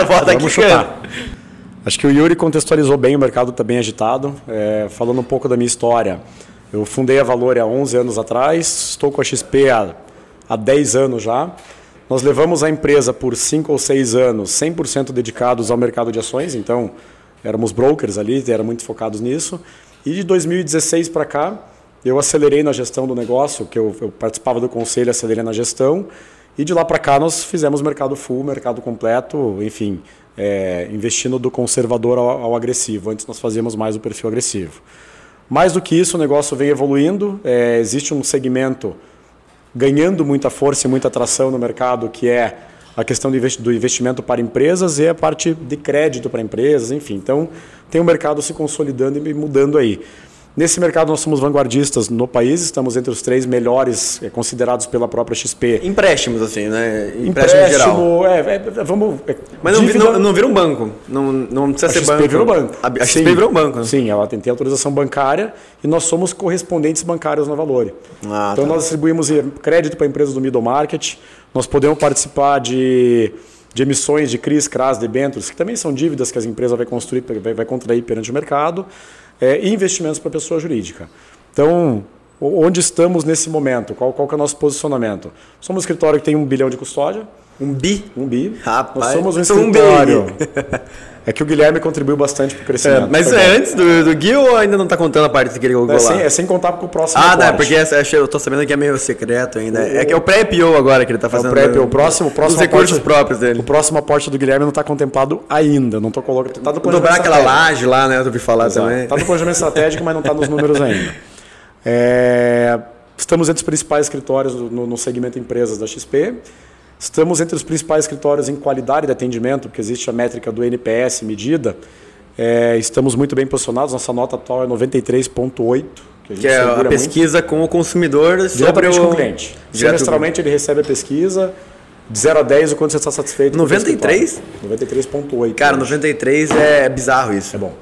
Bola tá vamos chutar. Acho que o Yuri contextualizou bem, o mercado está bem agitado. É, falando um pouco da minha história, eu fundei a Valore há 11 anos atrás, estou com a XP há, há 10 anos já. Nós levamos a empresa por 5 ou 6 anos 100% dedicados ao mercado de ações, então éramos brokers ali, éramos muito focados nisso. E de 2016 para cá, eu acelerei na gestão do negócio, que eu, eu participava do conselho, acelerei na gestão. E de lá para cá nós fizemos mercado full, mercado completo, enfim, é, investindo do conservador ao, ao agressivo. Antes nós fazíamos mais o perfil agressivo. Mais do que isso, o negócio vem evoluindo. é, existe um segmento ganhando muita força e muita atração no mercado, que é a questão do investi- do investimento para empresas e a parte de crédito para empresas, enfim. Então, tem o mercado se consolidando e mudando aí. Nesse mercado nós somos vanguardistas no país, estamos entre os três melhores é, considerados pela própria XP. Empréstimos, assim, né? Empréstimo, Empréstimo é, é, vamos. É, Mas não, dívida, não, não, vira um banco. Não, não precisa a ser XP banco. Virou banco. A, a XP virou banco. Né? Sim, ela tem, tem autorização bancária e nós somos correspondentes bancários na Valore. Ah, então tá. nós distribuímos crédito para empresas do middle market, nós podemos participar de de emissões de CRIs, CRAS, debêntures, que também são dívidas que as empresas vai construir, vai, vai contrair perante o mercado, é, e investimentos para pessoa jurídica. Então, onde estamos nesse momento? Qual, qual é o nosso posicionamento? Somos um escritório que tem um bilhão de custódia. Um bi? Um bi. Rapaz, Nós somos um um escritório. é que o Guilherme contribuiu bastante para o crescimento. É, mas é antes do, do Gui ou ainda não está contando a parte que ele colocou É lá? sem, é sem contar com o próximo Ah, não, porque essa, eu tô sabendo que é meio secreto ainda. É que é o pré-IPO agora que ele tá É fazendo. o pré o próximo, o próximo Os recursos aporte- próprios dele. O próximo aporte do Guilherme não está contemplado ainda. Não estou colocando. Tá Dobrar aquela laje lá, né? Eu ouvi falar Exato. também. Está no planejamento estratégico, mas não está nos números ainda. É, estamos entre os principais escritórios no, no segmento empresas da XP. Estamos entre os principais escritórios em qualidade de atendimento, porque existe a métrica do NPS medida. É, estamos muito bem posicionados. Nossa nota atual é 93,8. Que, Que é a segura muito. pesquisa com o consumidor sobre o... com o cliente. Semestralmente ele recebe a pesquisa. De 0 a 10, o quanto você está satisfeito. com o 93? escritório. 93,8. Cara, hoje. 93 é bizarro isso. É bom.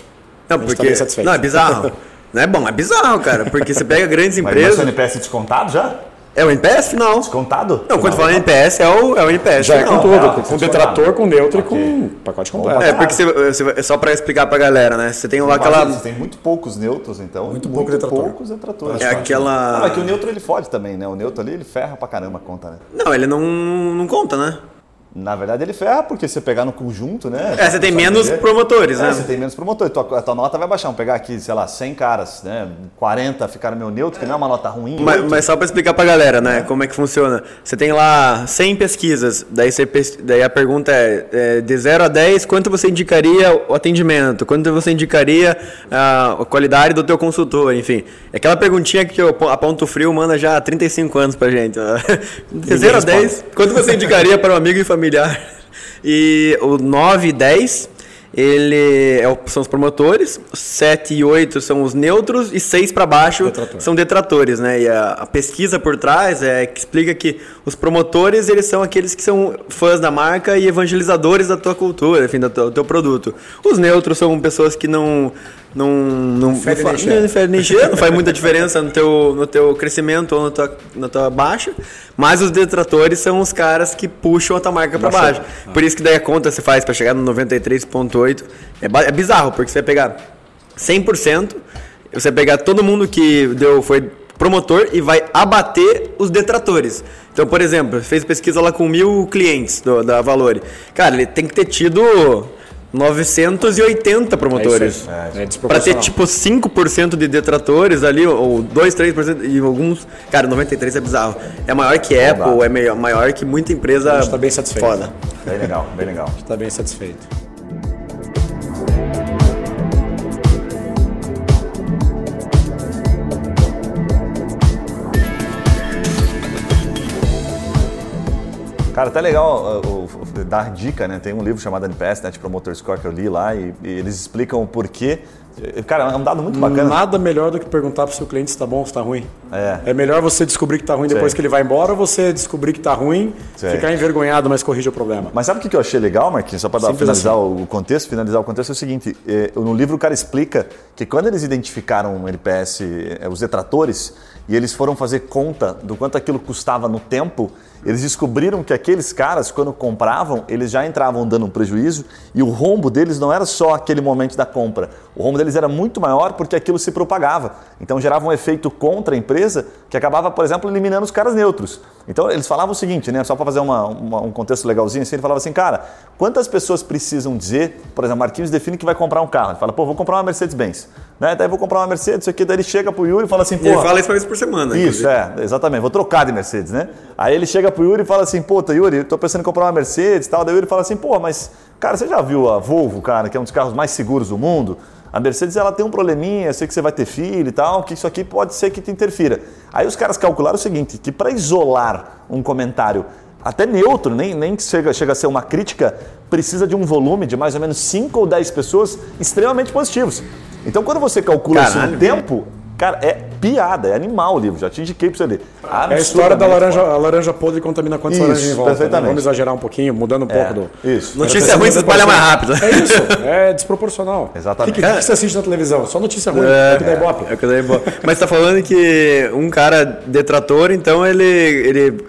Não, porque... tá bem satisfeito. Não, é bizarro. Não é bom, é bizarro, cara. Porque você pega grandes Mas mas empresas... seu NPS descontado já? É o NPS final. Descontado? Não, quando fala NPS, é o, é o NPS Já é final. com tudo, não, com, é detrator, com neutro Ok. e com pacote completo. É, porque você, você- só pra explicar pra galera, né? Você tem lá aquela... Você tem muito poucos neutros, então. Muito pouco detrator. poucos detratores. É aquela... Ah, mas que o neutro ele fode também, né? O neutro ali ele ferra pra caramba a conta, né? Não, ele não, não conta, né? Na verdade ele ferra porque você pegar no conjunto, né? É, você tem menos dizer? promotores, É, né? você tem menos promotores. Tua, a tua nota vai baixar. Vamos pegar aqui, sei lá, 100 caras, né? 40 ficaram meu neutro, que não é uma nota ruim. Mas, mas só para explicar pra galera, né, como é que funciona. Você tem lá 100 pesquisas, daí, você, daí a pergunta é, é, de 0 a 10, quanto você indicaria o atendimento? Quanto você indicaria ah, a qualidade do teu consultor, enfim. É aquela perguntinha que Po- a Ponto Frio manda já há 35 anos pra gente. De 0 a 10, quanto você indicaria para um amigo e familiar? E o 9 e 10... Ele é o- são os promotores, 7 e 8 são os neutros e 6 para baixo Detrator. são detratores, né? E a, a pesquisa por trás é que explica que os promotores eles são aqueles que são fãs da marca e evangelizadores da tua cultura, enfim, do teu, do teu produto. Os neutros são pessoas que não não não Fede não, fa- não nem não faz muita diferença no teu no teu crescimento ou na tua, na tua baixa, mas os detratores são os caras que puxam a tua marca para baixo. Por isso que daí a conta se faz para chegar no 93.8 é, é bizarro, porque você vai pegar 100%, você pegar todo mundo que deu foi promotor e vai abater os detratores. Então, por exemplo, fez pesquisa lá com mil clientes do- da Valore. Cara, ele tem que ter tido 980 promotores. É, é Pra ter desproporcional. tipo 5% de detratores ali, ou 2, 3%, e alguns. Cara, 93 é bizarro. É maior que Apple, é maior, maior que muita empresa. A gente tá bem satisfeito. Foda. Bem legal, bem legal. Está bem satisfeito. Cara, até legal uh, o- dar dica, né? Tem um livro chamado NPS, Net Promoter Score, que eu li lá, e, e eles explicam o porquê. Cara, é um dado muito bacana. Nada melhor do que perguntar para o seu cliente se está bom ou se está ruim. É. É melhor você descobrir que está ruim depois Sei. que ele vai embora ou você descobrir que está ruim, Sei. ficar envergonhado, mas corrige o problema. Mas sabe o que eu achei legal, Marquinhos? Só para finalizar assim. o contexto, finalizar o contexto é o seguinte: eh, no livro o cara explica que quando eles identificaram o NPS, eh, os detratores, e eles foram fazer conta do quanto aquilo custava no tempo, eles descobriram que aqueles caras, quando compravam, eles já entravam dando um prejuízo e o rombo deles não era só aquele momento da compra. O rombo deles era muito maior porque aquilo se propagava. Então gerava um efeito contra a empresa que acabava, por exemplo, eliminando os caras neutros. Então eles falavam o seguinte, né? Só para fazer uma- uma- um contexto legalzinho, assim, ele falava assim, cara, quantas pessoas precisam dizer, por exemplo, Marquinhos define que vai comprar um carro. Ele fala, pô, vou comprar uma Mercedes-Benz. Né? Daí vou comprar uma Mercedes, isso aqui, daí ele chega pro Yuri e fala assim, pô. Ele fala isso uma vez por semana. Isso, inclusive. é, exatamente. Vou trocar de Mercedes, né? Aí ele chega pro Yuri e fala assim, pô, Yuri, tô pensando em comprar uma Mercedes e tal. Daí o Yuri fala assim, pô, mas, cara, você já viu a Volvo, cara, que é um dos carros mais seguros do mundo? A Mercedes, ela tem um probleminha, eu sei que você vai ter filho e tal, que isso aqui pode ser que te interfira. Aí os caras calcularam o seguinte, que para isolar um comentário até neutro, nem, nem que chega, chega a ser uma crítica, precisa de um volume de mais ou menos 5 ou 10 pessoas extremamente positivos. Então, quando você calcula isso Caralho. no tempo, Cara, é piada, é animal o livro, já te indiquei pra você ler. É a história da laranja, a laranja podre contamina quantas Isso, laranjas em volta. né? perfeitamente. Vamos exagerar um pouquinho, mudando um pouco do. Isso. Notícia ruim se espalha mais rápido. É isso, é desproporcional. Exatamente. O que, que, que você assiste na televisão? Só notícia ruim, é, que dá ibope. É o que daí é bom. Mas tá falando que um cara detrator, então ele, ele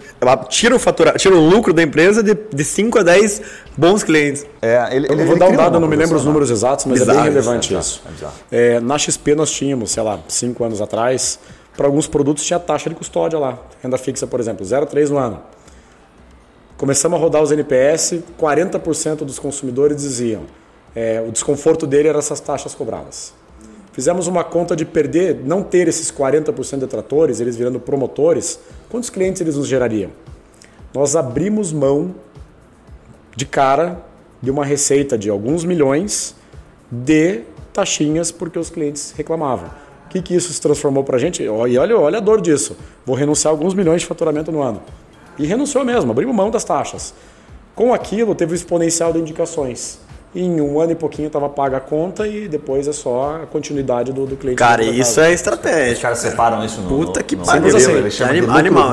tira o fatura, tira o lucro da empresa de, de 5 a 10 bons clientes. É, ele, Eu vou ele dar um dado, não me lembro os números exatos, mas Bizarro, é bem relevante é isso. É, na XP nós tínhamos, sei lá, cinco anos atrás, para alguns produtos tinha taxa de custódia lá. Renda fixa, por exemplo, 0,3 no ano. Começamos a rodar os NPS, 40% dos consumidores diziam é, o desconforto dele era essas taxas cobradas. Fizemos uma conta de perder, não ter esses 40% de detratores, eles virando promotores, quantos clientes eles nos gerariam? Nós abrimos mão de cara de uma receita de alguns milhões de taxinhas porque os clientes reclamavam. O que, que isso se transformou para a gente? E olha, olha a dor disso. Vou renunciar a alguns milhões de faturamento no ano. E renunciou mesmo, abriu mão das taxas. Com aquilo, teve o exponencial de indicações. E em um ano e pouquinho estava paga a conta e depois é só a continuidade do, do cliente. Cara, isso é Os estratégia. caras separam isso no, Puta que pariu. Assim, lucro animal,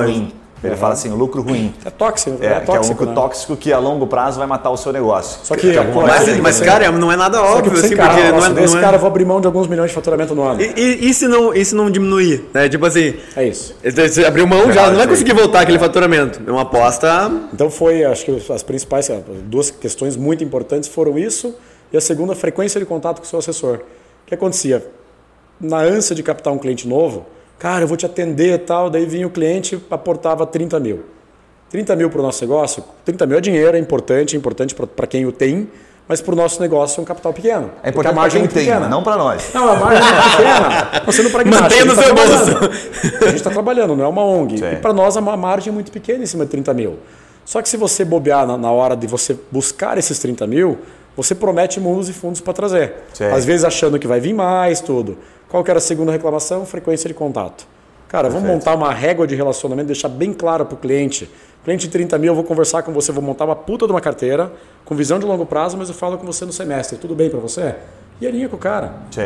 Ele fala assim, lucro ruim. É tóxico, É, é, que é um tóxico. lucro né? tóxico que a longo prazo vai matar o seu negócio. Só que, pô, coisa Mas, que mas ser. cara, não é nada que óbvio, assim, porque um não é, não é- cara, eu vou abrir mão de alguns milhões de faturamento no ano. E, e- e se não, e se não diminuir? Né? Tipo assim, É isso. você abriu mão já, não vai conseguir voltar aquele faturamento. É uma aposta. Então foi, acho que as principais, duas questões muito importantes foram isso e a segunda, a frequência de contato com o seu assessor. O que acontecia? Na ânsia de captar um cliente novo, cara, eu vou te atender e tal, daí vinha o cliente, aportava 30 mil. 30 mil para o nosso negócio, 30 mil é dinheiro, é importante, é importante para quem o tem, mas para o nosso negócio é um capital pequeno. É porque importante a margem é tem, pequena. não para nós. Não, a margem é pequena. Não sendo pragmático. Mantenha no gente seu tá bolso. A gente está trabalhando, não é uma ONG. Sim. E para nós a ma- margem é muito pequena em cima de 30 mil. Só que se você bobear na, na hora de você buscar esses 30 mil, você promete mundos e fundos para trazer. Sim. Às vezes achando que vai vir mais, tudo. Qual que era a segunda reclamação? Frequência de contato. Cara, vamos montar uma régua de relacionamento, deixar bem claro para o cliente. Cliente de 30 mil, eu vou conversar com você, vou montar uma puta de uma carteira, com visão de longo prazo, mas eu falo com você no semestre. Tudo bem para você? E alinha com o cara. Sim.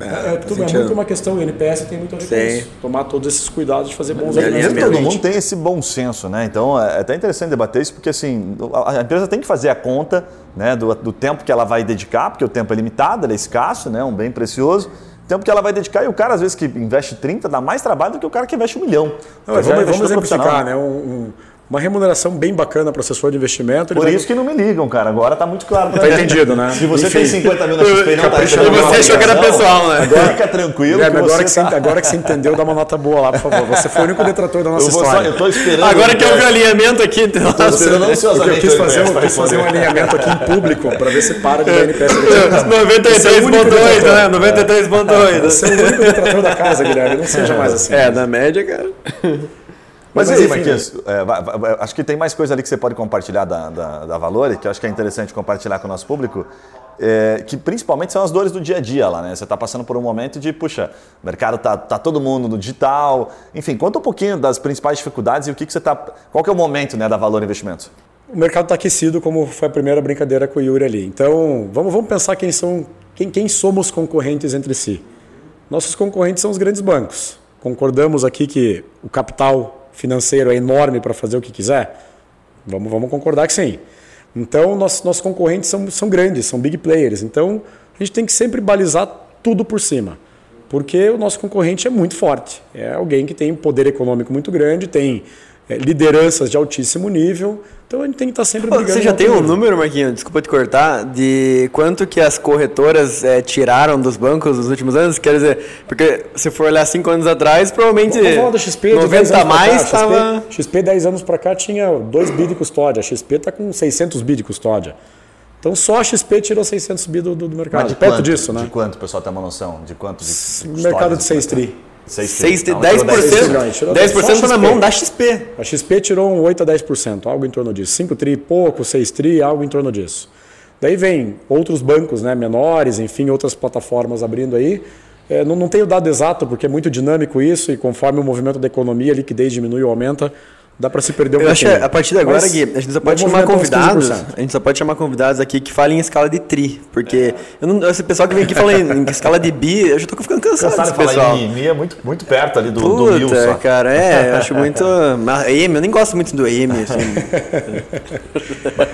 É, é, tudo, é muito uma questão, o NPS tem muito a ver com Sim. isso. Tomar todos esses cuidados de fazer bons E alimentos. alinhamento. Todo mundo tem esse bom senso, né? Então é até interessante debater isso, porque assim, a a empresa tem que fazer a conta né, do, do tempo que ela vai dedicar, porque o tempo é limitado, ele é escasso, né, um bem precioso. Tempo que ela vai dedicar, e o cara, às vezes, que investe 30, dá mais trabalho do que o cara que investe um milhão. Não, dizer, vamos, vamos exemplificar, né? Um- um- uma remuneração bem bacana para o assessor de investimento. Por isso que não me ligam, cara. Agora tá muito claro Tá entendido, né? Se você Enfim. tem 50 mil na XP não tá recebendo você achou que era pessoal, né? Agora fica tranquilo Guilherme, que agora, você que você, tá... agora que você entendeu, dá uma nota boa lá, por favor. Você foi o único detrator da nossa Eu, vou só, história. eu tô esperando... Agora que eu vi o alinhamento aqui, então. Tô esperando Porque ansiosamente eu quis fazer, um, NPS quis fazer um alinhamento aqui em público para ver se para de dar NPS. Você 93.8, é detrator. né? 93.8. Você é o único detrator da casa, Guilherme. Não seja mais assim. É, na média, cara. Mas, Mas aí, enfim, Marquinhos, é, acho que tem mais coisa ali que você pode compartilhar da, da, da Valore, que eu acho que é interessante compartilhar com o nosso público, é, que principalmente são as dores do dia a dia lá, né? Você está passando por um momento de, puxa, o mercado tá, tá todo mundo no digital, enfim, conta um pouquinho das principais dificuldades e o que, que você tá. Qual que é o momento né, da Valor Investimentos? O mercado está aquecido, como foi a primeira brincadeira com o Yuri ali. Então, vamos, vamos pensar quem são, quem, quem somos concorrentes entre si. Nossos concorrentes são os grandes bancos. Concordamos aqui que o capital financeiro é enorme para fazer o que quiser? Vamos, vamos concordar que sim. Então, nossos, nossos concorrentes são, são grandes, são big players. Então, a gente tem que sempre balizar tudo por cima. Porque o nosso concorrente é muito forte. É alguém que tem poder econômico muito grande, tem lideranças de altíssimo nível. Então, a gente tem que estar sempre brigando. Você já tem um nível. número, Marquinhos, desculpa te cortar, de quanto que as corretoras eh, tiraram dos bancos nos últimos anos? Quer dizer, porque se for olhar cinco anos atrás, provavelmente falar da XP, de 10 90 a anos pra cá. mais XP, estava... XP 10 anos para cá tinha 2 bi de custódia. A XP está com 600 bi de custódia. Então só a XP tirou 600 bi do, do do mercado. de Perto quanto? disso, De né? quanto, o pessoal tem uma noção? De quanto? De, Mercado de 6 tri. 6 Seis, Não, 10%, tirou 10 trilhões, tirou 10% só tá na mão da XP. A XP tirou um 8 a 10%, algo em torno disso. 5 tri e pouco, 6 tri, algo em torno disso. Daí vem outros bancos né, menores, enfim, outras plataformas abrindo aí. É, não, não tenho dado exato, porque é muito dinâmico isso, e conforme o movimento da economia, a liquidez diminui ou aumenta, dá para se perder um Eu acho pouquinho. que a partir de agora, Mas Gui, a gente só pode chamar convidados. 15%. A gente só pode chamar convidados aqui que falem em escala de tri. Porque eu não, esse pessoal que vem aqui falando em, em escala de bi, eu já tô ficando cansado Cansado desse de falar pessoal. em Mi, é muito, muito perto ali do, do mil Puta, só. cara, é, eu acho muito. Mas M, eu nem gosto muito do M, assim.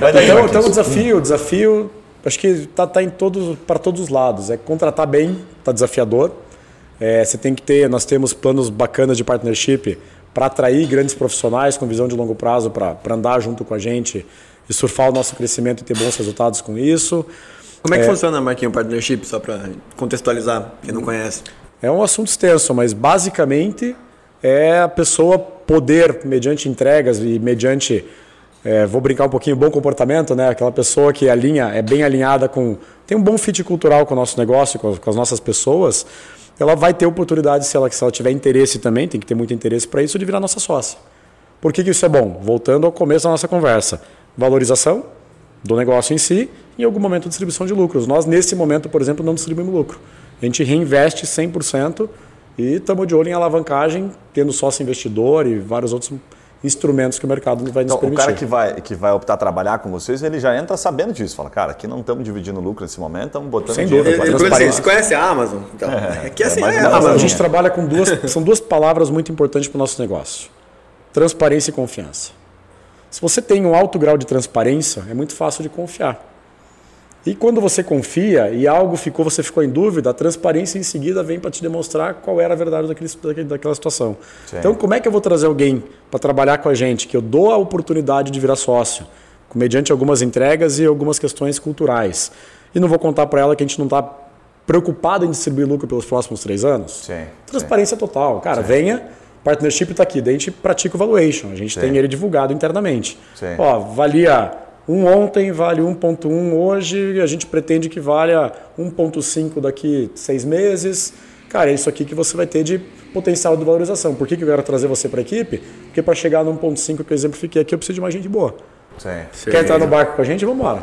Daí, Então, então o desafio, o desafio, acho que tá, tá em todos, para todos os lados. É contratar bem, tá desafiador. É, você tem que ter, nós temos planos bacanas de partnership para atrair grandes profissionais com visão de longo prazo para andar junto com a gente e surfar o nosso crescimento e ter bons resultados com isso. Como é que funciona, Marquinho, o partnership, só pra contextualizar, quem não conhece? É um assunto extenso, mas basicamente é a pessoa poder, mediante entregas e mediante, é, vou brincar um pouquinho, bom comportamento, né? Aquela pessoa que alinha, é bem alinhada com, tem um bom fit cultural com o nosso negócio, com com as nossas pessoas, ela vai ter oportunidade, se ela, se ela tiver interesse também, tem que ter muito interesse para isso, de virar nossa sócia. Por que, que isso é bom? Voltando ao começo da nossa conversa. Valorização do negócio em si e em algum momento distribuição de lucros. Nós, nesse momento, por exemplo, não distribuímos lucro. A gente reinveste 100% e estamos de olho em alavancagem, tendo sócio investidor e vários outros instrumentos que o mercado vai nos Então, o permitir. cara que vai, que vai optar trabalhar com vocês, ele já entra sabendo disso. Fala, cara, aqui não estamos dividindo lucro nesse momento, estamos botando Sem dinheiro dúvida, Ele- transparência. ele- Você conhece a Amazon? Então, é, que assim é mais é, a mas a Amazon. gente trabalha com duas, são duas palavras muito importantes para o nosso negócio: transparência e confiança. Se você tem um alto grau de transparência, é muito fácil de confiar. E quando você confia e algo ficou, você ficou em dúvida, a transparência em seguida vem para te demonstrar qual era a verdade daquele, daquela situação. Sim. Então, como é que eu vou trazer alguém para trabalhar com a gente, que eu dou a oportunidade de virar sócio, mediante algumas entregas e algumas questões culturais, e não vou contar para ela que a gente não está preocupado em distribuir lucro pelos próximos três anos? Sim, Transparência total. Cara, venha, partnership está aqui, daí a gente pratica o valuation, a gente tem ele divulgado internamente. Sim. Ó, valia um ontem, vale 1.1 hoje, a gente pretende que valha 1.5 daqui seis meses. Cara, é isso aqui que você vai ter de potencial de valorização. Por que, que eu quero trazer você para a equipe? Porque para chegar no 1.5 que eu exemplifiquei aqui, eu preciso de mais gente boa. Sim. Quer entrar no barco com a gente? Vamos embora.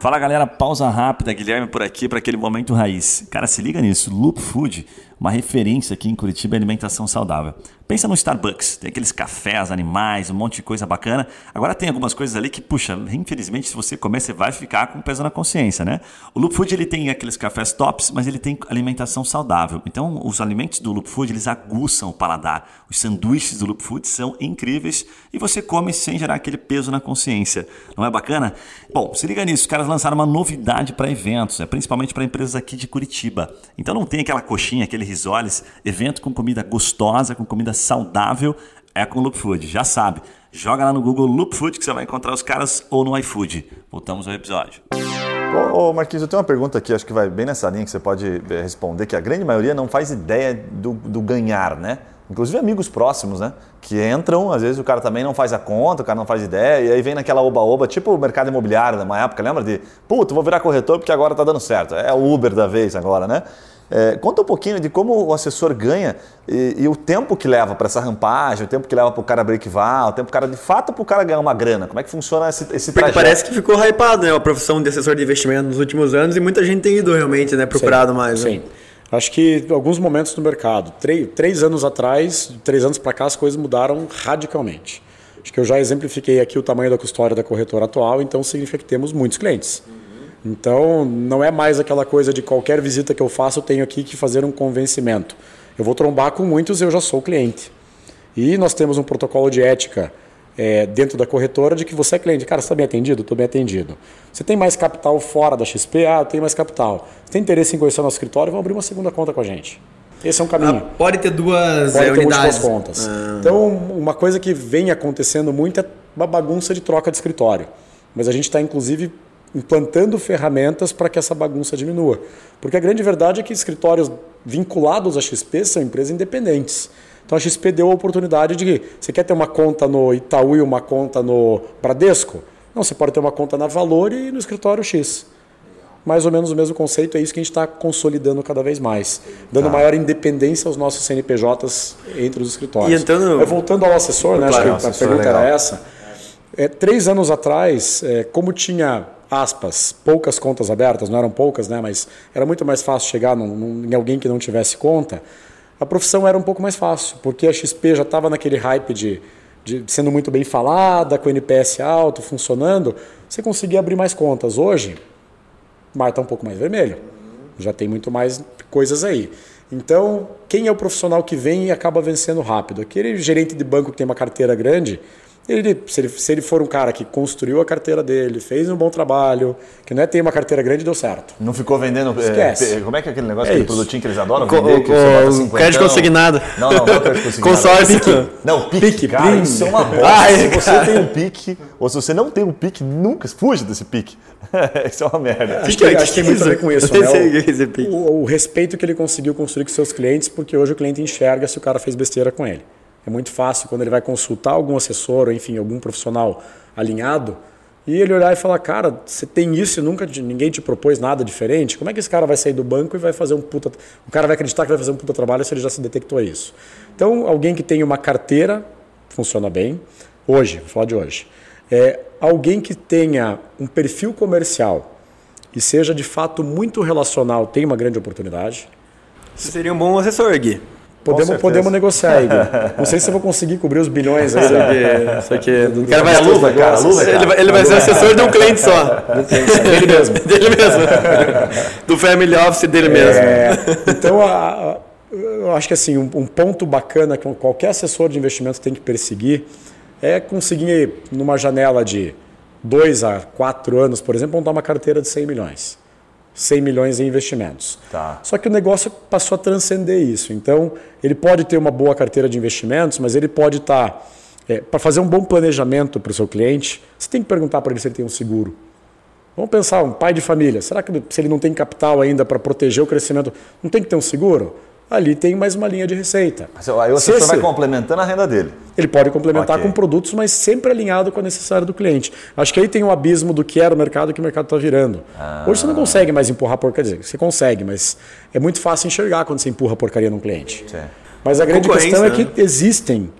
Fala galera, pausa rápida, Guilherme por aqui para aquele momento raiz. Cara, se liga nisso, Loop Food, uma referência aqui em Curitiba em alimentação saudável. Pensa no Starbucks, tem aqueles cafés, animais, um monte de coisa bacana. Agora tem algumas coisas ali que, puxa, infelizmente se você comer você vai ficar com peso na consciência, né? O Loop Food ele tem aqueles cafés tops, mas ele tem alimentação saudável. Então os alimentos do Loop Food eles aguçam o paladar. Os sanduíches do Loop Food são incríveis e você come sem gerar aquele peso na consciência. Não é bacana? Bom, se liga nisso, os caras lançaram uma novidade para eventos, é principalmente para empresas aqui de Curitiba. Então não tem aquela coxinha, aquele risoles, evento com comida gostosa, com comida saudável, é com Loop Food, já sabe. Joga lá no Google Loop Food que você vai encontrar os caras ou no iFood. Voltamos ao episódio. Ô, ô, Marquinhos, eu tenho uma pergunta aqui, acho que vai bem nessa linha que você pode eh, responder, que a grande maioria não faz ideia do, do ganhar, né? Inclusive amigos próximos, né? Que entram, às vezes o cara também não faz a conta, o cara não faz ideia, e aí vem naquela oba-oba, tipo o mercado imobiliário numa época, lembra de, puta, vou virar corretor porque agora tá dando certo. É o Uber da vez agora, né? É, conta um pouquinho de como o assessor ganha e, e o tempo que leva para essa rampagem, o tempo que leva para o cara break-val, o tempo cara, de fato, para o cara ganhar uma grana. Como é que funciona esse, esse Porque trajeto? parece que ficou hypado, né? A profissão de assessor de investimento nos últimos anos e muita gente tem ido realmente, né? Procurado mais. né? Sim. Acho que alguns momentos no mercado. Três, três anos atrás, três anos para cá, as coisas mudaram radicalmente. Acho que eu já exemplifiquei aqui o tamanho da custódia da corretora atual, então significa que temos muitos clientes. Então, não é mais aquela coisa de qualquer visita que eu faço, eu tenho aqui que fazer um convencimento. Eu vou trombar com muitos, eu já sou cliente. E nós temos um protocolo de ética é, dentro da corretora de que você é cliente. Cara, você está bem atendido? Estou bem atendido. Você tem mais capital fora da XP? Ah, eu tenho mais capital. Você tem interesse em conhecer o nosso escritório? Vamos abrir uma segunda conta com a gente. Esse é um caminho. Ah, pode ter duas Pode é, ter unidades. contas. Ah. Então, uma coisa que vem acontecendo muito é uma bagunça de troca de escritório. Mas a gente está, inclusive, implantando ferramentas para que essa bagunça diminua. Porque a grande verdade é que escritórios vinculados à XP são empresas independentes. Então a XP deu a oportunidade de você quer ter uma conta no Itaú e uma conta no Bradesco? Não, você pode ter uma conta na Valor e no escritório X. Mais ou menos o mesmo conceito, é isso que a gente está consolidando cada vez mais, dando maior independência aos nossos CNPJs entre os escritórios. E entrando- É, voltando ao assessor, né, Claro, acho que a pergunta legal. era essa. É, três anos atrás, é, como tinha, aspas, poucas contas abertas, não eram poucas, né, mas era muito mais fácil chegar num- num- em alguém que não tivesse conta, a profissão era um pouco mais fácil, porque a XP já estava naquele hype de, de, sendo muito bem falada, com NPS alto, funcionando, você conseguir abrir mais contas. Hoje, o mar está um pouco mais vermelho. Já tem muito mais coisas aí. Então, quem é o profissional que vem e acaba vencendo rápido? Aquele gerente de banco que tem uma carteira grande, ele, se, ele, se ele for um cara que construiu a carteira dele, fez um bom trabalho, que não é ter uma carteira grande deu certo. Não ficou vendendo. Esquece. É, como é que é aquele negócio, É aquele isso. produtinho que eles adoram Co- vender? que o- você bota o cinquentão? crédito consignado. Não, não, não é crédito consignado. Consórcio. Pique. Não, pique. Pique, cara, isso é uma bosta. Ai, se você cara. tem um pique, ou se você não tem um pique, nunca fuja desse pique. isso é uma merda. Acho que, acho que tem muito a ver com isso, né? que é. O, o respeito que ele conseguiu construir com seus clientes, porque hoje o cliente enxerga se o cara fez besteira com ele. É muito fácil quando ele vai consultar algum assessor, ou enfim, algum profissional alinhado, e ele olhar e falar, cara, você tem isso e nunca ninguém te propôs nada diferente, como é que esse cara vai sair do banco e vai fazer um puta... O cara vai acreditar que vai fazer um puta trabalho se ele já se detectou isso. Então, alguém que tem uma carteira, funciona bem, hoje, vou falar de hoje, é alguém que tenha um perfil comercial e seja de fato muito relacional, tem uma grande oportunidade. Você seria um bom assessor, Gui. Podemos, podemos negociar aí, Gui. Não sei se eu vou conseguir cobrir os bilhões aí. né? Isso aqui. O cara vai A luva, cara, a luva, Ele cara. vai, ele vai ser assessor de um cliente só. Dele mesmo. dele mesmo. Do family office dele mesmo. É, então, a- a- eu acho que assim, um, um ponto bacana que qualquer assessor de investimento tem que perseguir é conseguir, numa janela de dois a quatro anos, por exemplo, montar uma carteira de 100 milhões. 100 milhões em investimentos. Tá. Só que o negócio passou a transcender isso. Então, ele pode ter uma boa carteira de investimentos, mas ele pode estar. para fazer um bom planejamento para o seu cliente, você tem que perguntar para ele se ele tem um seguro. Vamos pensar, um pai de família, será que se ele não tem capital ainda para proteger o crescimento, não tem que ter um seguro? Ali tem mais uma linha de receita. Aí o assessor vai complementando a renda dele. ele pode complementar Ok. com produtos, mas sempre alinhado com a necessidade do cliente. Acho que aí tem um abismo do que era o mercado e que o mercado está virando. Hoje você não consegue mais empurrar porcaria. Você consegue, mas é muito fácil enxergar quando você empurra porcaria num cliente. Sim. Mas a grande questão é né? que existem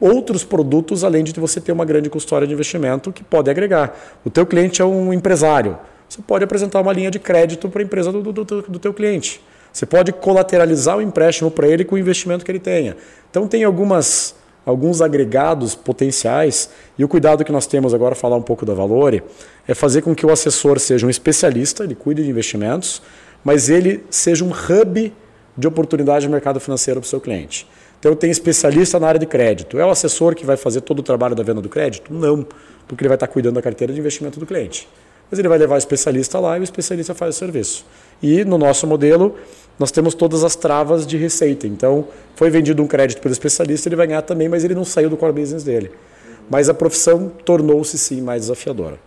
outros produtos além de você ter uma grande custódia de investimento que pode agregar. O teu cliente é um empresário. Você pode apresentar uma linha de crédito para a empresa do, do, do, do teu cliente. Você pode colateralizar o empréstimo para ele com o investimento que ele tenha. Então tem algumas alguns agregados potenciais e o cuidado que nós temos agora falar um pouco da Valore é fazer com que o assessor seja um especialista, ele cuide de investimentos, mas ele seja um hub de oportunidade de mercado financeiro para o seu cliente. Então, tem especialista na área de crédito. É o assessor que vai fazer todo o trabalho da venda do crédito? Não, porque ele vai estar cuidando da carteira de investimento do cliente. Mas ele vai levar o especialista lá e o especialista faz o serviço. E no nosso modelo, nós temos todas as travas de receita. Então, foi vendido um crédito pelo especialista, ele vai ganhar também, mas ele não saiu do core business dele. Mas a profissão tornou-se sim mais desafiadora.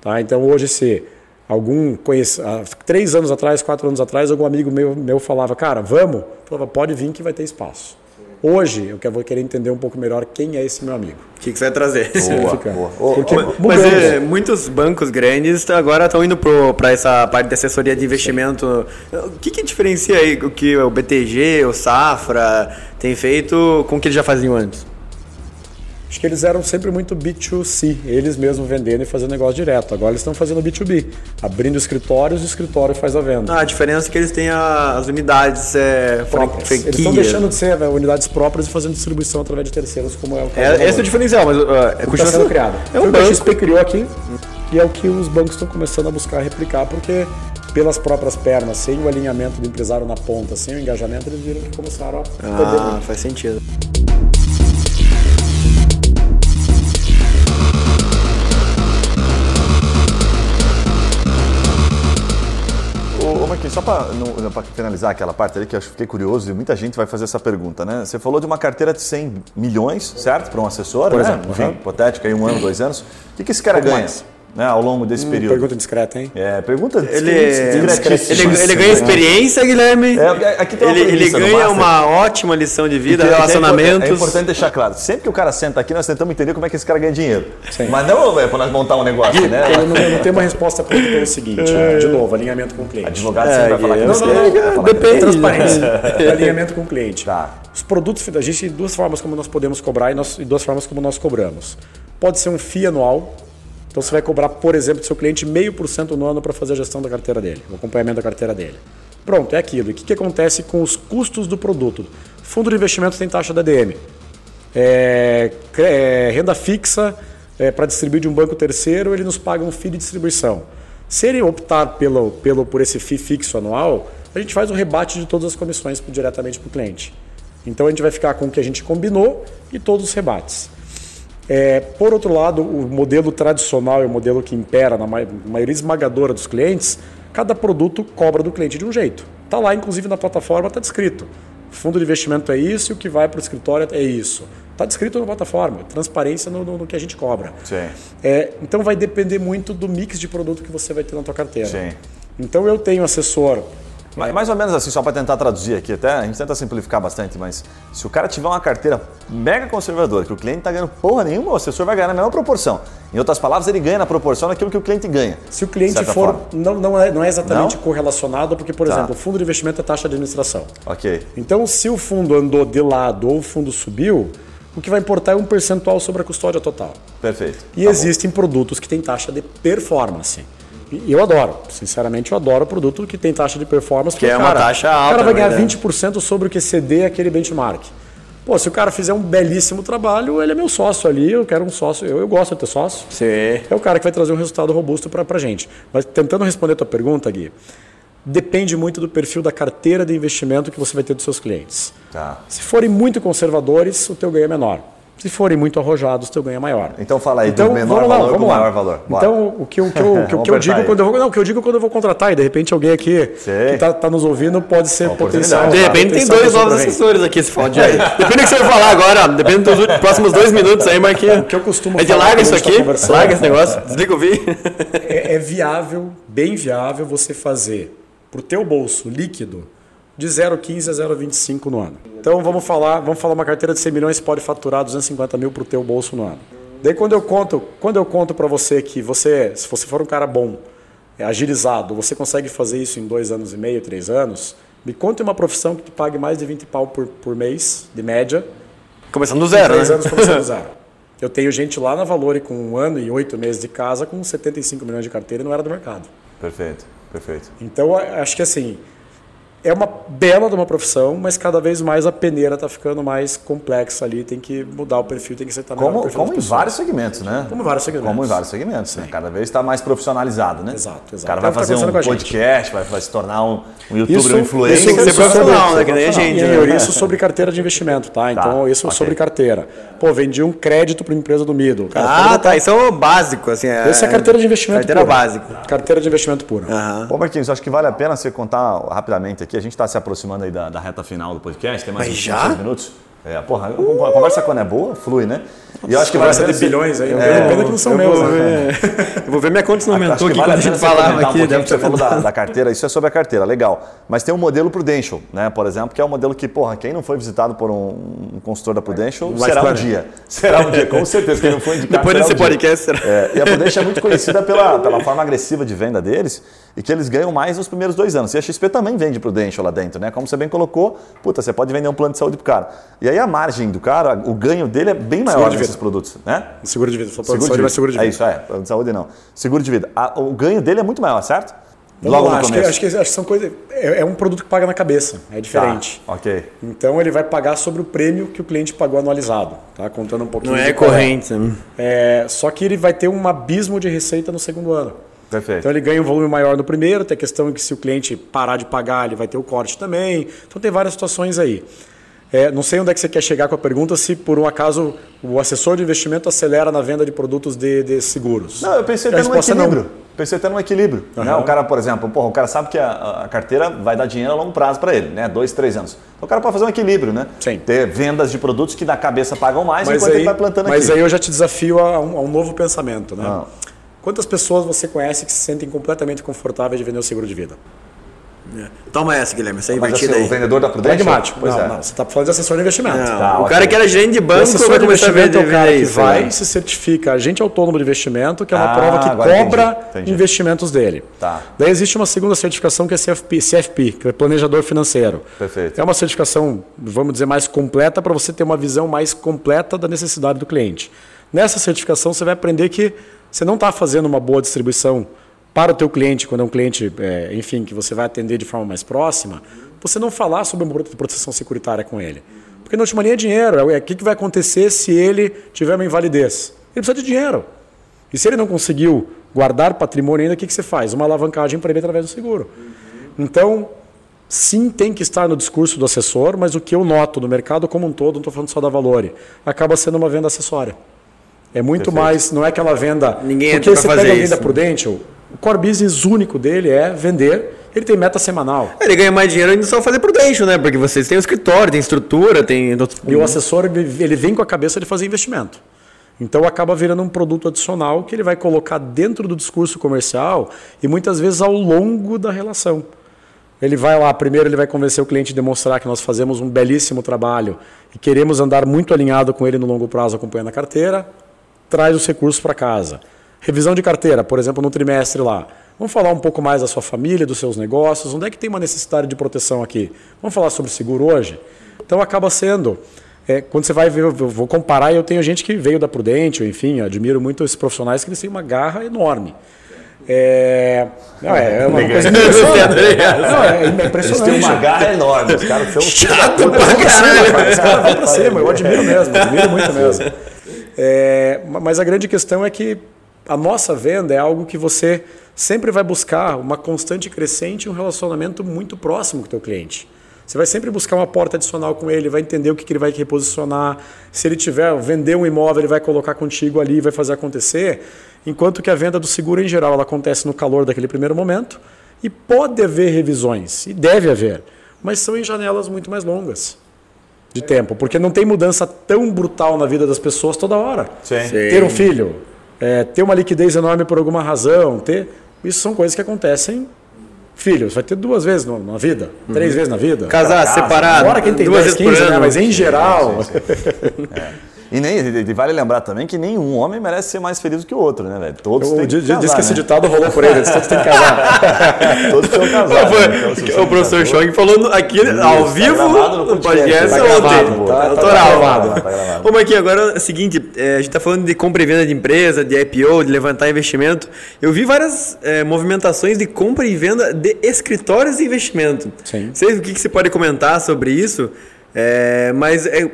Tá? Então, hoje, se algum conhece, há três anos atrás, quatro anos atrás, algum amigo meu, meu falava, cara, vamos? Falava, pode vir que vai ter espaço. Hoje, eu vou querer entender um pouco melhor quem é esse meu amigo. O que, que você vai trazer? Boa, boa. Porque Mas mudamos. é, muitos bancos grandes agora estão indo para essa parte de assessoria de investimento. O que, que diferencia aí o que o BTG, o Safra tem feito com o que eles já faziam antes? Acho que eles eram sempre muito B2C, eles mesmos vendendo e fazendo negócio direto. Agora eles estão fazendo B2B, abrindo escritórios e o escritório faz a venda. Ah, a diferença é que eles têm a- as unidades é, Próprias. Eles estão deixando de ser né, unidades próprias e fazendo distribuição através de terceiros, como é o caso É, esse é o diferencial, mas uh, é, Está sendo criado. É Foi um o que a banco. XP criou aqui e é o que os bancos estão começando a buscar replicar, porque pelas próprias pernas, sem o alinhamento do empresário na ponta, sem o engajamento, eles viram que começaram a perder Ah, muito. faz sentido. Só para finalizar aquela parte ali que eu acho que fiquei curioso e muita gente vai fazer essa pergunta, né? Você falou de uma carteira de 100 milhões, certo? Para um assessor, Por né? exemplo, Enfim, aham. hipotética aí um ano, dois anos. O que, que esse cara Pouco ganha mais. Né, ao longo desse período? Pergunta discreta, hein? É, pergunta Ele, discretíssima. ele, ele ganha experiência, Guilherme. É, aqui tem uma ele, ele ganha uma ótima lição de vida, Que é- que é relacionamentos. É importante deixar claro. Sempre que o cara senta aqui, nós tentamos entender como é que esse cara ganha dinheiro. Mas não é para nós montar um negócio, né? Eu não, eu não tenho uma resposta pronta pelo seguinte, né? de novo, alinhamento com o cliente. Advogado sempre vai falar que não, não, não, depende. Transparência. alinhamento com o cliente. Tá. Os produtos, a gente tem duas formas como nós podemos cobrar e, nós, e duas formas como nós cobramos. Pode ser um FII anual. Então você vai cobrar, por exemplo, do seu cliente meio por cento no ano para fazer a gestão da carteira dele, o acompanhamento da carteira dele. Pronto, é aquilo. E o que, que acontece com os custos do produto? Fundo de investimento tem taxa da DM. é, é, renda fixa é, para distribuir de um banco terceiro, ele nos paga um FII de distribuição. Se ele optar pelo, pelo, por esse FII fixo anual, a gente faz o rebate de todas as comissões diretamente para o cliente. Então a gente vai ficar com o que a gente combinou e todos os rebates. É, por outro lado, o modelo tradicional e o modelo que impera na maioria esmagadora dos clientes, cada produto cobra do cliente de um jeito. Está lá, inclusive na plataforma, está descrito. Fundo de investimento é isso e o que vai para o escritório é isso. Está descrito na plataforma, transparência no, no, no que a gente cobra. É, então vai depender muito do mix de produto que você vai ter na tua carteira. Sim. Então eu tenho assessor mais ou menos assim, só para tentar traduzir aqui, até a gente tenta simplificar bastante, mas se o cara tiver uma carteira mega conservadora, que o cliente está ganhando porra nenhuma, o assessor vai ganhar na mesma proporção. Em outras palavras, ele ganha na proporção daquilo que o cliente ganha. Se o cliente for. Não, não, é, não é exatamente não? correlacionado, porque, por tá. exemplo, o fundo de investimento é taxa de administração. Ok. Então, se o fundo andou de lado ou o fundo subiu, o que vai importar é um percentual sobre a custódia total. Perfeito. E tá existem bom. produtos que têm taxa de performance. E eu adoro, sinceramente, eu adoro o produto que tem taxa de performance. Que é uma cara, taxa alta. O cara vai ganhar né? 20% sobre o que ceder aquele benchmark. Pô, se o cara fizer um belíssimo trabalho, ele é meu sócio ali, eu quero um sócio, eu, eu gosto de ter sócio. Sim. É o cara que vai trazer um resultado robusto para a gente. Mas tentando responder a tua pergunta, Gui, depende muito do perfil da carteira de investimento que você vai ter dos seus clientes. Tá. Se forem muito conservadores, o teu ganho é menor. Se forem muito arrojados, teu ganho é maior. Então fala aí então, do menor lá, valor vamos lá. maior valor. Bora. Então, o que, eu, o que, eu, o que, o que eu digo quando eu vou. Não, o que eu digo quando eu vou contratar, e de repente alguém aqui Sei. que está tá nos ouvindo pode ser potencial. De repente tem dois novos assessores aqui, se fode aí. Depende do que você vai falar agora, depende dos próximos dois minutos aí, Marquinhos. O que eu costumo a gente larga isso aqui, tá larga esse negócio, desliga o vídeo. É, é viável, bem viável você fazer para o teu bolso líquido de 0,15 a 0,25 no ano. Então vamos falar, vamos falar uma carteira de 100 milhões pode faturar 250 mil para o teu bolso no ano. Daí quando eu conto, quando eu conto para você que você, se você for um cara bom, é, agilizado, você consegue fazer isso em dois anos e meio, três anos, me conte uma profissão que te pague mais de 20 pau por, por mês, de média. Começando do zero, três né? anos começando do zero. Eu tenho gente lá na Valore com um ano e oito meses de casa com 75 milhões de carteira e não era do mercado. Perfeito, perfeito. Então, acho que assim, é uma bela de uma profissão, mas cada vez mais a peneira está ficando mais complexa ali, tem que mudar o perfil, tem que ser também como, como em vários segmentos, né? Como em vários segmentos. Como em vários segmentos, né? Cada vez está mais profissionalizado, né? Exato, exato. O cara vai fazer um podcast, vai, vai, se tornar um, um youtuber isso, um influencer. Isso tem que ser profissional, né? Que nem a gente. Né? Isso sobre carteira de investimento, tá? Então, tá, isso okay. sobre carteira. Pô, vendi um crédito para uma empresa do Mido. Cara, ah, tá. Isso é o básico, assim. É... Essa é carteira de investimento Carteira básica. Carteira de investimento pura. Uhum. Pô, Marquinhos, acho que vale a pena você contar rapidamente aqui. A gente está se aproximando aí da, da, reta final do podcast, tem mais Mas uns já? minutos. É, porra, a conversa quando é boa, flui, né? E eu acho que vai ser de bilhões aí. É, pena que não são meus. Vou né? ver, eu vou ver minha conta se não aumentou aqui quando a gente falava aqui. Um deve você falou da, da, carteira, isso é sobre a carteira, legal. Mas tem um modelo Prudential, né? Por exemplo, que é um modelo que, porra, quem não foi visitado por um, um consultor da Prudential, Vai será um dia. Será um dia, com certeza. Quem não foi indicado. Depois desse um podcast, será? É, e a Prudential é muito conhecida pela, pela forma agressiva de venda deles e que eles ganham mais nos primeiros dois anos. E a XP também vende Prudential lá dentro, né? Como você bem colocou, puta, você pode vender um plano de saúde pro cara. E aí a margem do cara, o ganho dele é bem maior nesses produtos, né? Seguro de vida. Falou seguro de vida. seguro de vida. É isso, é. Plano de saúde não. Seguro de vida. A, o ganho dele é muito maior, certo? Logo lá, acho, que, acho, que, acho que são coisas. É, é, um produto que paga na cabeça, é diferente. Tá, ok. Então ele vai pagar sobre o prêmio que o cliente pagou anualizado, tá? Contando um pouquinho. Não é corrente. Né? É, só que ele vai ter um abismo de receita no segundo ano. Perfeito. Então ele ganha um volume maior no primeiro, tem a questão que se o cliente parar de pagar, ele vai ter o corte também. Então tem várias situações aí. É, não sei onde é que você quer chegar com a pergunta, se por um acaso o assessor de investimento acelera na venda de produtos de, de seguros. Não, eu pensei até no equilíbrio. Não. Pensei até no equilíbrio. Uhum. Né? O cara, por exemplo, porra, o cara sabe que a, a carteira vai dar dinheiro a longo prazo para ele, né? Dois, três anos. Então o cara pode fazer um equilíbrio, né? Sim. Ter vendas de produtos que na cabeça pagam mais mas enquanto aí, ele vai plantando mas aqui. Mas aí eu já te desafio a um, a um novo pensamento, né? Ah. Quantas pessoas você conhece que se sentem completamente confortáveis de vender o seguro de vida? É. Toma essa, Guilherme, essa invertida assim, aí. O vendedor da Prudential? Pragmático. Pois não, é. não, você está falando de assessor de investimento. Não, tá, o okay. cara que era gerente de banco vai começar a vender é o cara que isso, vai né? se certifica agente autônomo de investimento, que é uma ah, prova que cobra entendi, entendi. investimentos dele. Tá. Daí existe uma segunda certificação que é CFP, CFP, que é Planejador Financeiro. Perfeito. É uma certificação, vamos dizer, mais completa para você ter uma visão mais completa da necessidade do cliente. Nessa certificação você vai aprender que você não está fazendo uma boa distribuição para o teu cliente, quando é um cliente, é, enfim, que você vai atender de forma mais próxima, você não falar sobre um produto de proteção securitária com ele. Porque na última linha é dinheiro. É o que, que vai acontecer se ele tiver uma invalidez? Ele precisa de dinheiro. E se ele não conseguiu guardar patrimônio ainda, o que, que você faz? Uma alavancagem para ele através do seguro. Então, sim, tem que estar no discurso do assessor, mas o que eu noto no mercado como um todo, não estou falando só da Valore, acaba sendo uma venda acessória. É muito Perfeito. mais, não é aquela venda. Ninguém porque você pega a venda Prudential, o core business único dele é vender. Ele tem meta semanal. Ele ganha mais dinheiro ainda só fazer Prudential, né? Porque vocês têm o escritório, tem estrutura, tem. E o assessor ele vem com a cabeça de fazer investimento. Então acaba virando um produto adicional que ele vai colocar dentro do discurso comercial e muitas vezes ao longo da relação. Ele vai lá, primeiro ele vai convencer o cliente a demonstrar que nós fazemos um belíssimo trabalho e queremos andar muito alinhado com ele no longo prazo acompanhando a carteira, traz os recursos para casa. Revisão de carteira, por exemplo, no trimestre lá. Vamos falar um pouco mais da sua família, dos seus negócios, onde é que tem uma necessidade de proteção aqui? Vamos falar sobre seguro hoje? Então acaba sendo é, quando você vai ver, eu vou comparar, eu tenho gente que veio da Prudente, enfim, admiro muito esses profissionais que eles têm uma garra enorme. É, não, é, é uma coisa impressionante. não, é impressionante. Eles têm uma garra enorme, os caras são chato pra caralho. Os caras vão pra cima, eu admiro mesmo, admiro muito mesmo. É, mas a grande questão é que a nossa venda é algo que você sempre vai buscar uma constante crescente um relacionamento muito próximo com o teu cliente. Você vai sempre buscar uma porta adicional com ele, vai entender o que, que ele vai reposicionar. Se ele tiver, vender um imóvel, ele vai colocar contigo ali, vai fazer acontecer. Enquanto que a venda do seguro, em geral, ela acontece no calor daquele primeiro momento e pode haver revisões, e deve haver, mas são em janelas muito mais longas de tempo, porque não tem mudança tão brutal na vida das pessoas toda hora. Sim. Ter um filho, é, ter uma liquidez enorme por alguma razão, ter isso são coisas que acontecem filhos, vai ter duas vezes na vida, uhum. três vezes na vida. Casar, separado. Agora quem tem duas 10, vezes 15, né? mas em geral. Sim, sim, sim. é. E, nem, vale lembrar também que nenhum homem merece ser mais feliz do que o outro, né, velho? Todos têm que casar, Diz que né? esse ditado rolou por eles, todos têm que casar. todos têm que casar. Né? Então, o professor Chong falou aqui Isso, ao tá vivo no, podcast tá ontem. Tá, tá, tá, gravado. Tá gravado. Ô, Marquinhos, agora é o seguinte, é, a gente está falando de compra e venda de empresa, de IPO, de levantar investimento. Eu vi várias é, movimentações de compra e venda de escritórios de investimento. Sim. Sei o que, que você pode comentar sobre isso, é, mas é,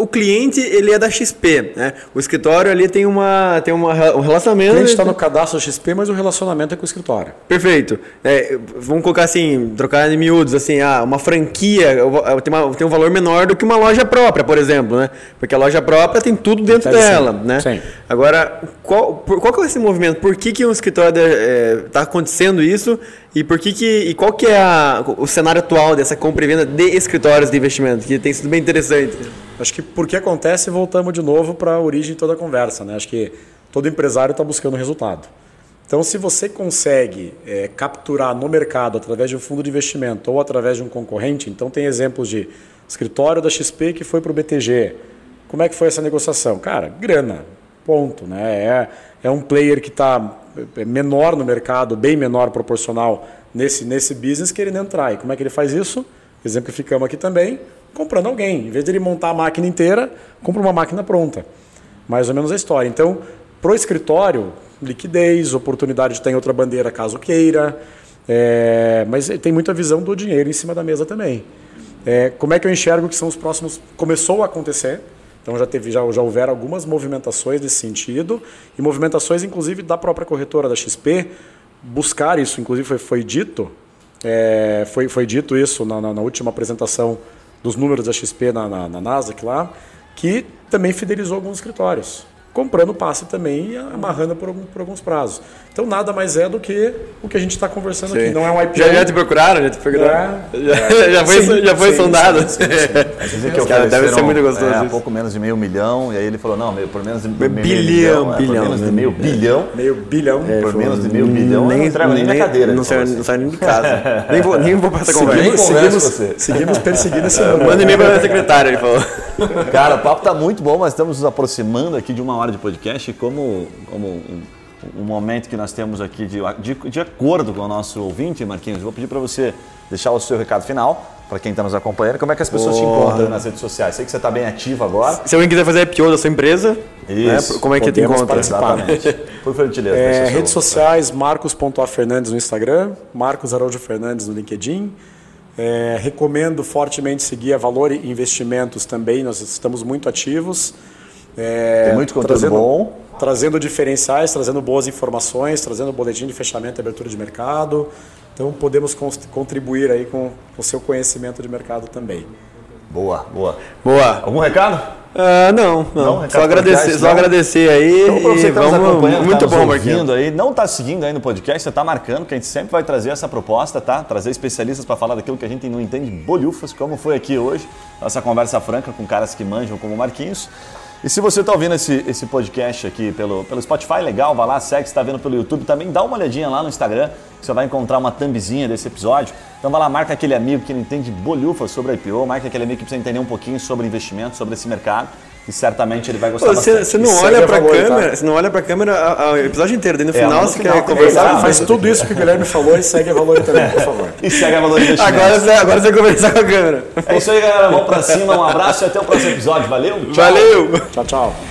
o cliente ele é da XP, né? O escritório ali tem uma tem uma, um relacionamento. O cliente está no cadastro XP, mas o relacionamento é com o escritório. Perfeito. É, vamos colocar assim, trocar em miúdos, assim, ah, uma franquia tem, uma, tem um valor menor do que uma loja própria, por exemplo, né? Porque a loja própria tem tudo dentro dela, sim. né? Sim. Agora, qual, qual que é esse movimento? Por que, que um escritório está é, tá acontecendo isso e por que, que e qual que é a, o cenário atual dessa compra e venda de escritórios de investimento? Que tem sido bem interessante. Acho que porque acontece, voltamos de novo para a origem de toda a conversa. Né? Acho que todo empresário está buscando resultado. Então, se você consegue é, capturar no mercado através de um fundo de investimento ou através de um concorrente, então tem exemplos de escritório da XP que foi para o BTG. Como é que foi essa negociação? Cara, grana, ponto. Né? É, é um player que está é, menor no mercado, bem menor proporcional nesse, nesse business, querendo entrar. E como é que ele faz isso? Exemplificamos aqui também, comprando alguém. Em vez de ele montar a máquina inteira, compra uma máquina pronta. Mais ou menos a história. Então, pro escritório, liquidez, oportunidade de ter outra bandeira caso queira. É, mas tem muita visão do dinheiro em cima da mesa também. É, como é que eu enxergo que são os próximos? Começou a acontecer, então já teve, já, já houveram algumas movimentações nesse sentido e movimentações, inclusive, da própria corretora da XP buscar isso. Inclusive foi, foi dito, é, foi, foi dito isso na, na, na última apresentação dos números da XP na, na, na lá, que também fidelizou alguns escritórios comprando passe também e amarrando por, por, alguns prazos. Então nada mais é do que o que a gente está conversando sim. aqui. Não é um IPO. Já, já te procuraram? Já te procuraram? É, já, já foi, sim, já foi sim, sondado? Sim, Cara, deve ser muito gostoso. É, pouco menos de meio milhão, e aí ele falou, não, por menos de meio bilhão, bilhão, é, por menos de meio bilhão. Meio bilhão. É, por menos de meio bilhão, nem, eu não entrego nem, nem na cadeira. Não sai, não sai nem de casa. nem, vou, nem vou passar conversa. Seguimos, você. seguimos perseguindo esse número. Manda e-mail para a secretária, ele falou. Cara, o papo está muito bom, mas estamos nos aproximando aqui de uma hora de podcast como, como um, um momento que nós temos aqui de, de, de acordo com o nosso ouvinte, Marquinhos. Vou pedir para você deixar o seu recado final para quem está nos acompanhando. Como é que as pessoas Porra. te encontram nas redes sociais? Sei que você está bem ativo agora. Se alguém quiser fazer IPO da sua empresa, Isso. Né? como é que te encontra? Exatamente. Por gentileza. É, redes sociais, marcos.afernandes no Instagram, Marcos Araújo Fernandes no LinkedIn. É, recomendo fortemente seguir a Valor Investimentos também, nós estamos muito ativos. É, Tem muito conteúdo trazendo, bom. Trazendo diferenciais, trazendo boas informações, trazendo boletim de fechamento e abertura de mercado. Então podemos contribuir aí com o seu conhecimento de mercado também. Boa, boa. Boa. Algum recado? Uh, não, não. não só, agradecer, só agradecer aí. Então, para você que está nos acompanhando, muito tá bom, Marquinhos. aí, não está seguindo aí no podcast, você está marcando, que a gente sempre vai trazer essa proposta, tá? Trazer especialistas para falar daquilo que a gente não entende bolhufas, como foi aqui hoje, nossa conversa franca com caras que manjam como Marquinhos. E se você está ouvindo esse, esse podcast aqui pelo, pelo Spotify, legal, vai lá, segue, se está vendo pelo YouTube, também dá uma olhadinha lá no Instagram, você vai encontrar uma thumbzinha desse episódio. Então vai lá, marca aquele amigo que não entende bolhufa sobre IPO, marca aquele amigo que precisa entender um pouquinho sobre investimento, sobre esse mercado e certamente ele vai gostar você. Você não olha para a câmera, tá? você não olha para a câmera o episódio inteiro, daí no é, final no você final, quer conversar. É, faz tudo isso que o Guilherme falou e segue a Valor também, por favor. e segue a Valor Agora você, agora você conversar com a câmera. É isso aí, galera. Vamos para cima, um abraço e até o próximo episódio. Valeu. Tchau. Valeu. Tchau, tchau.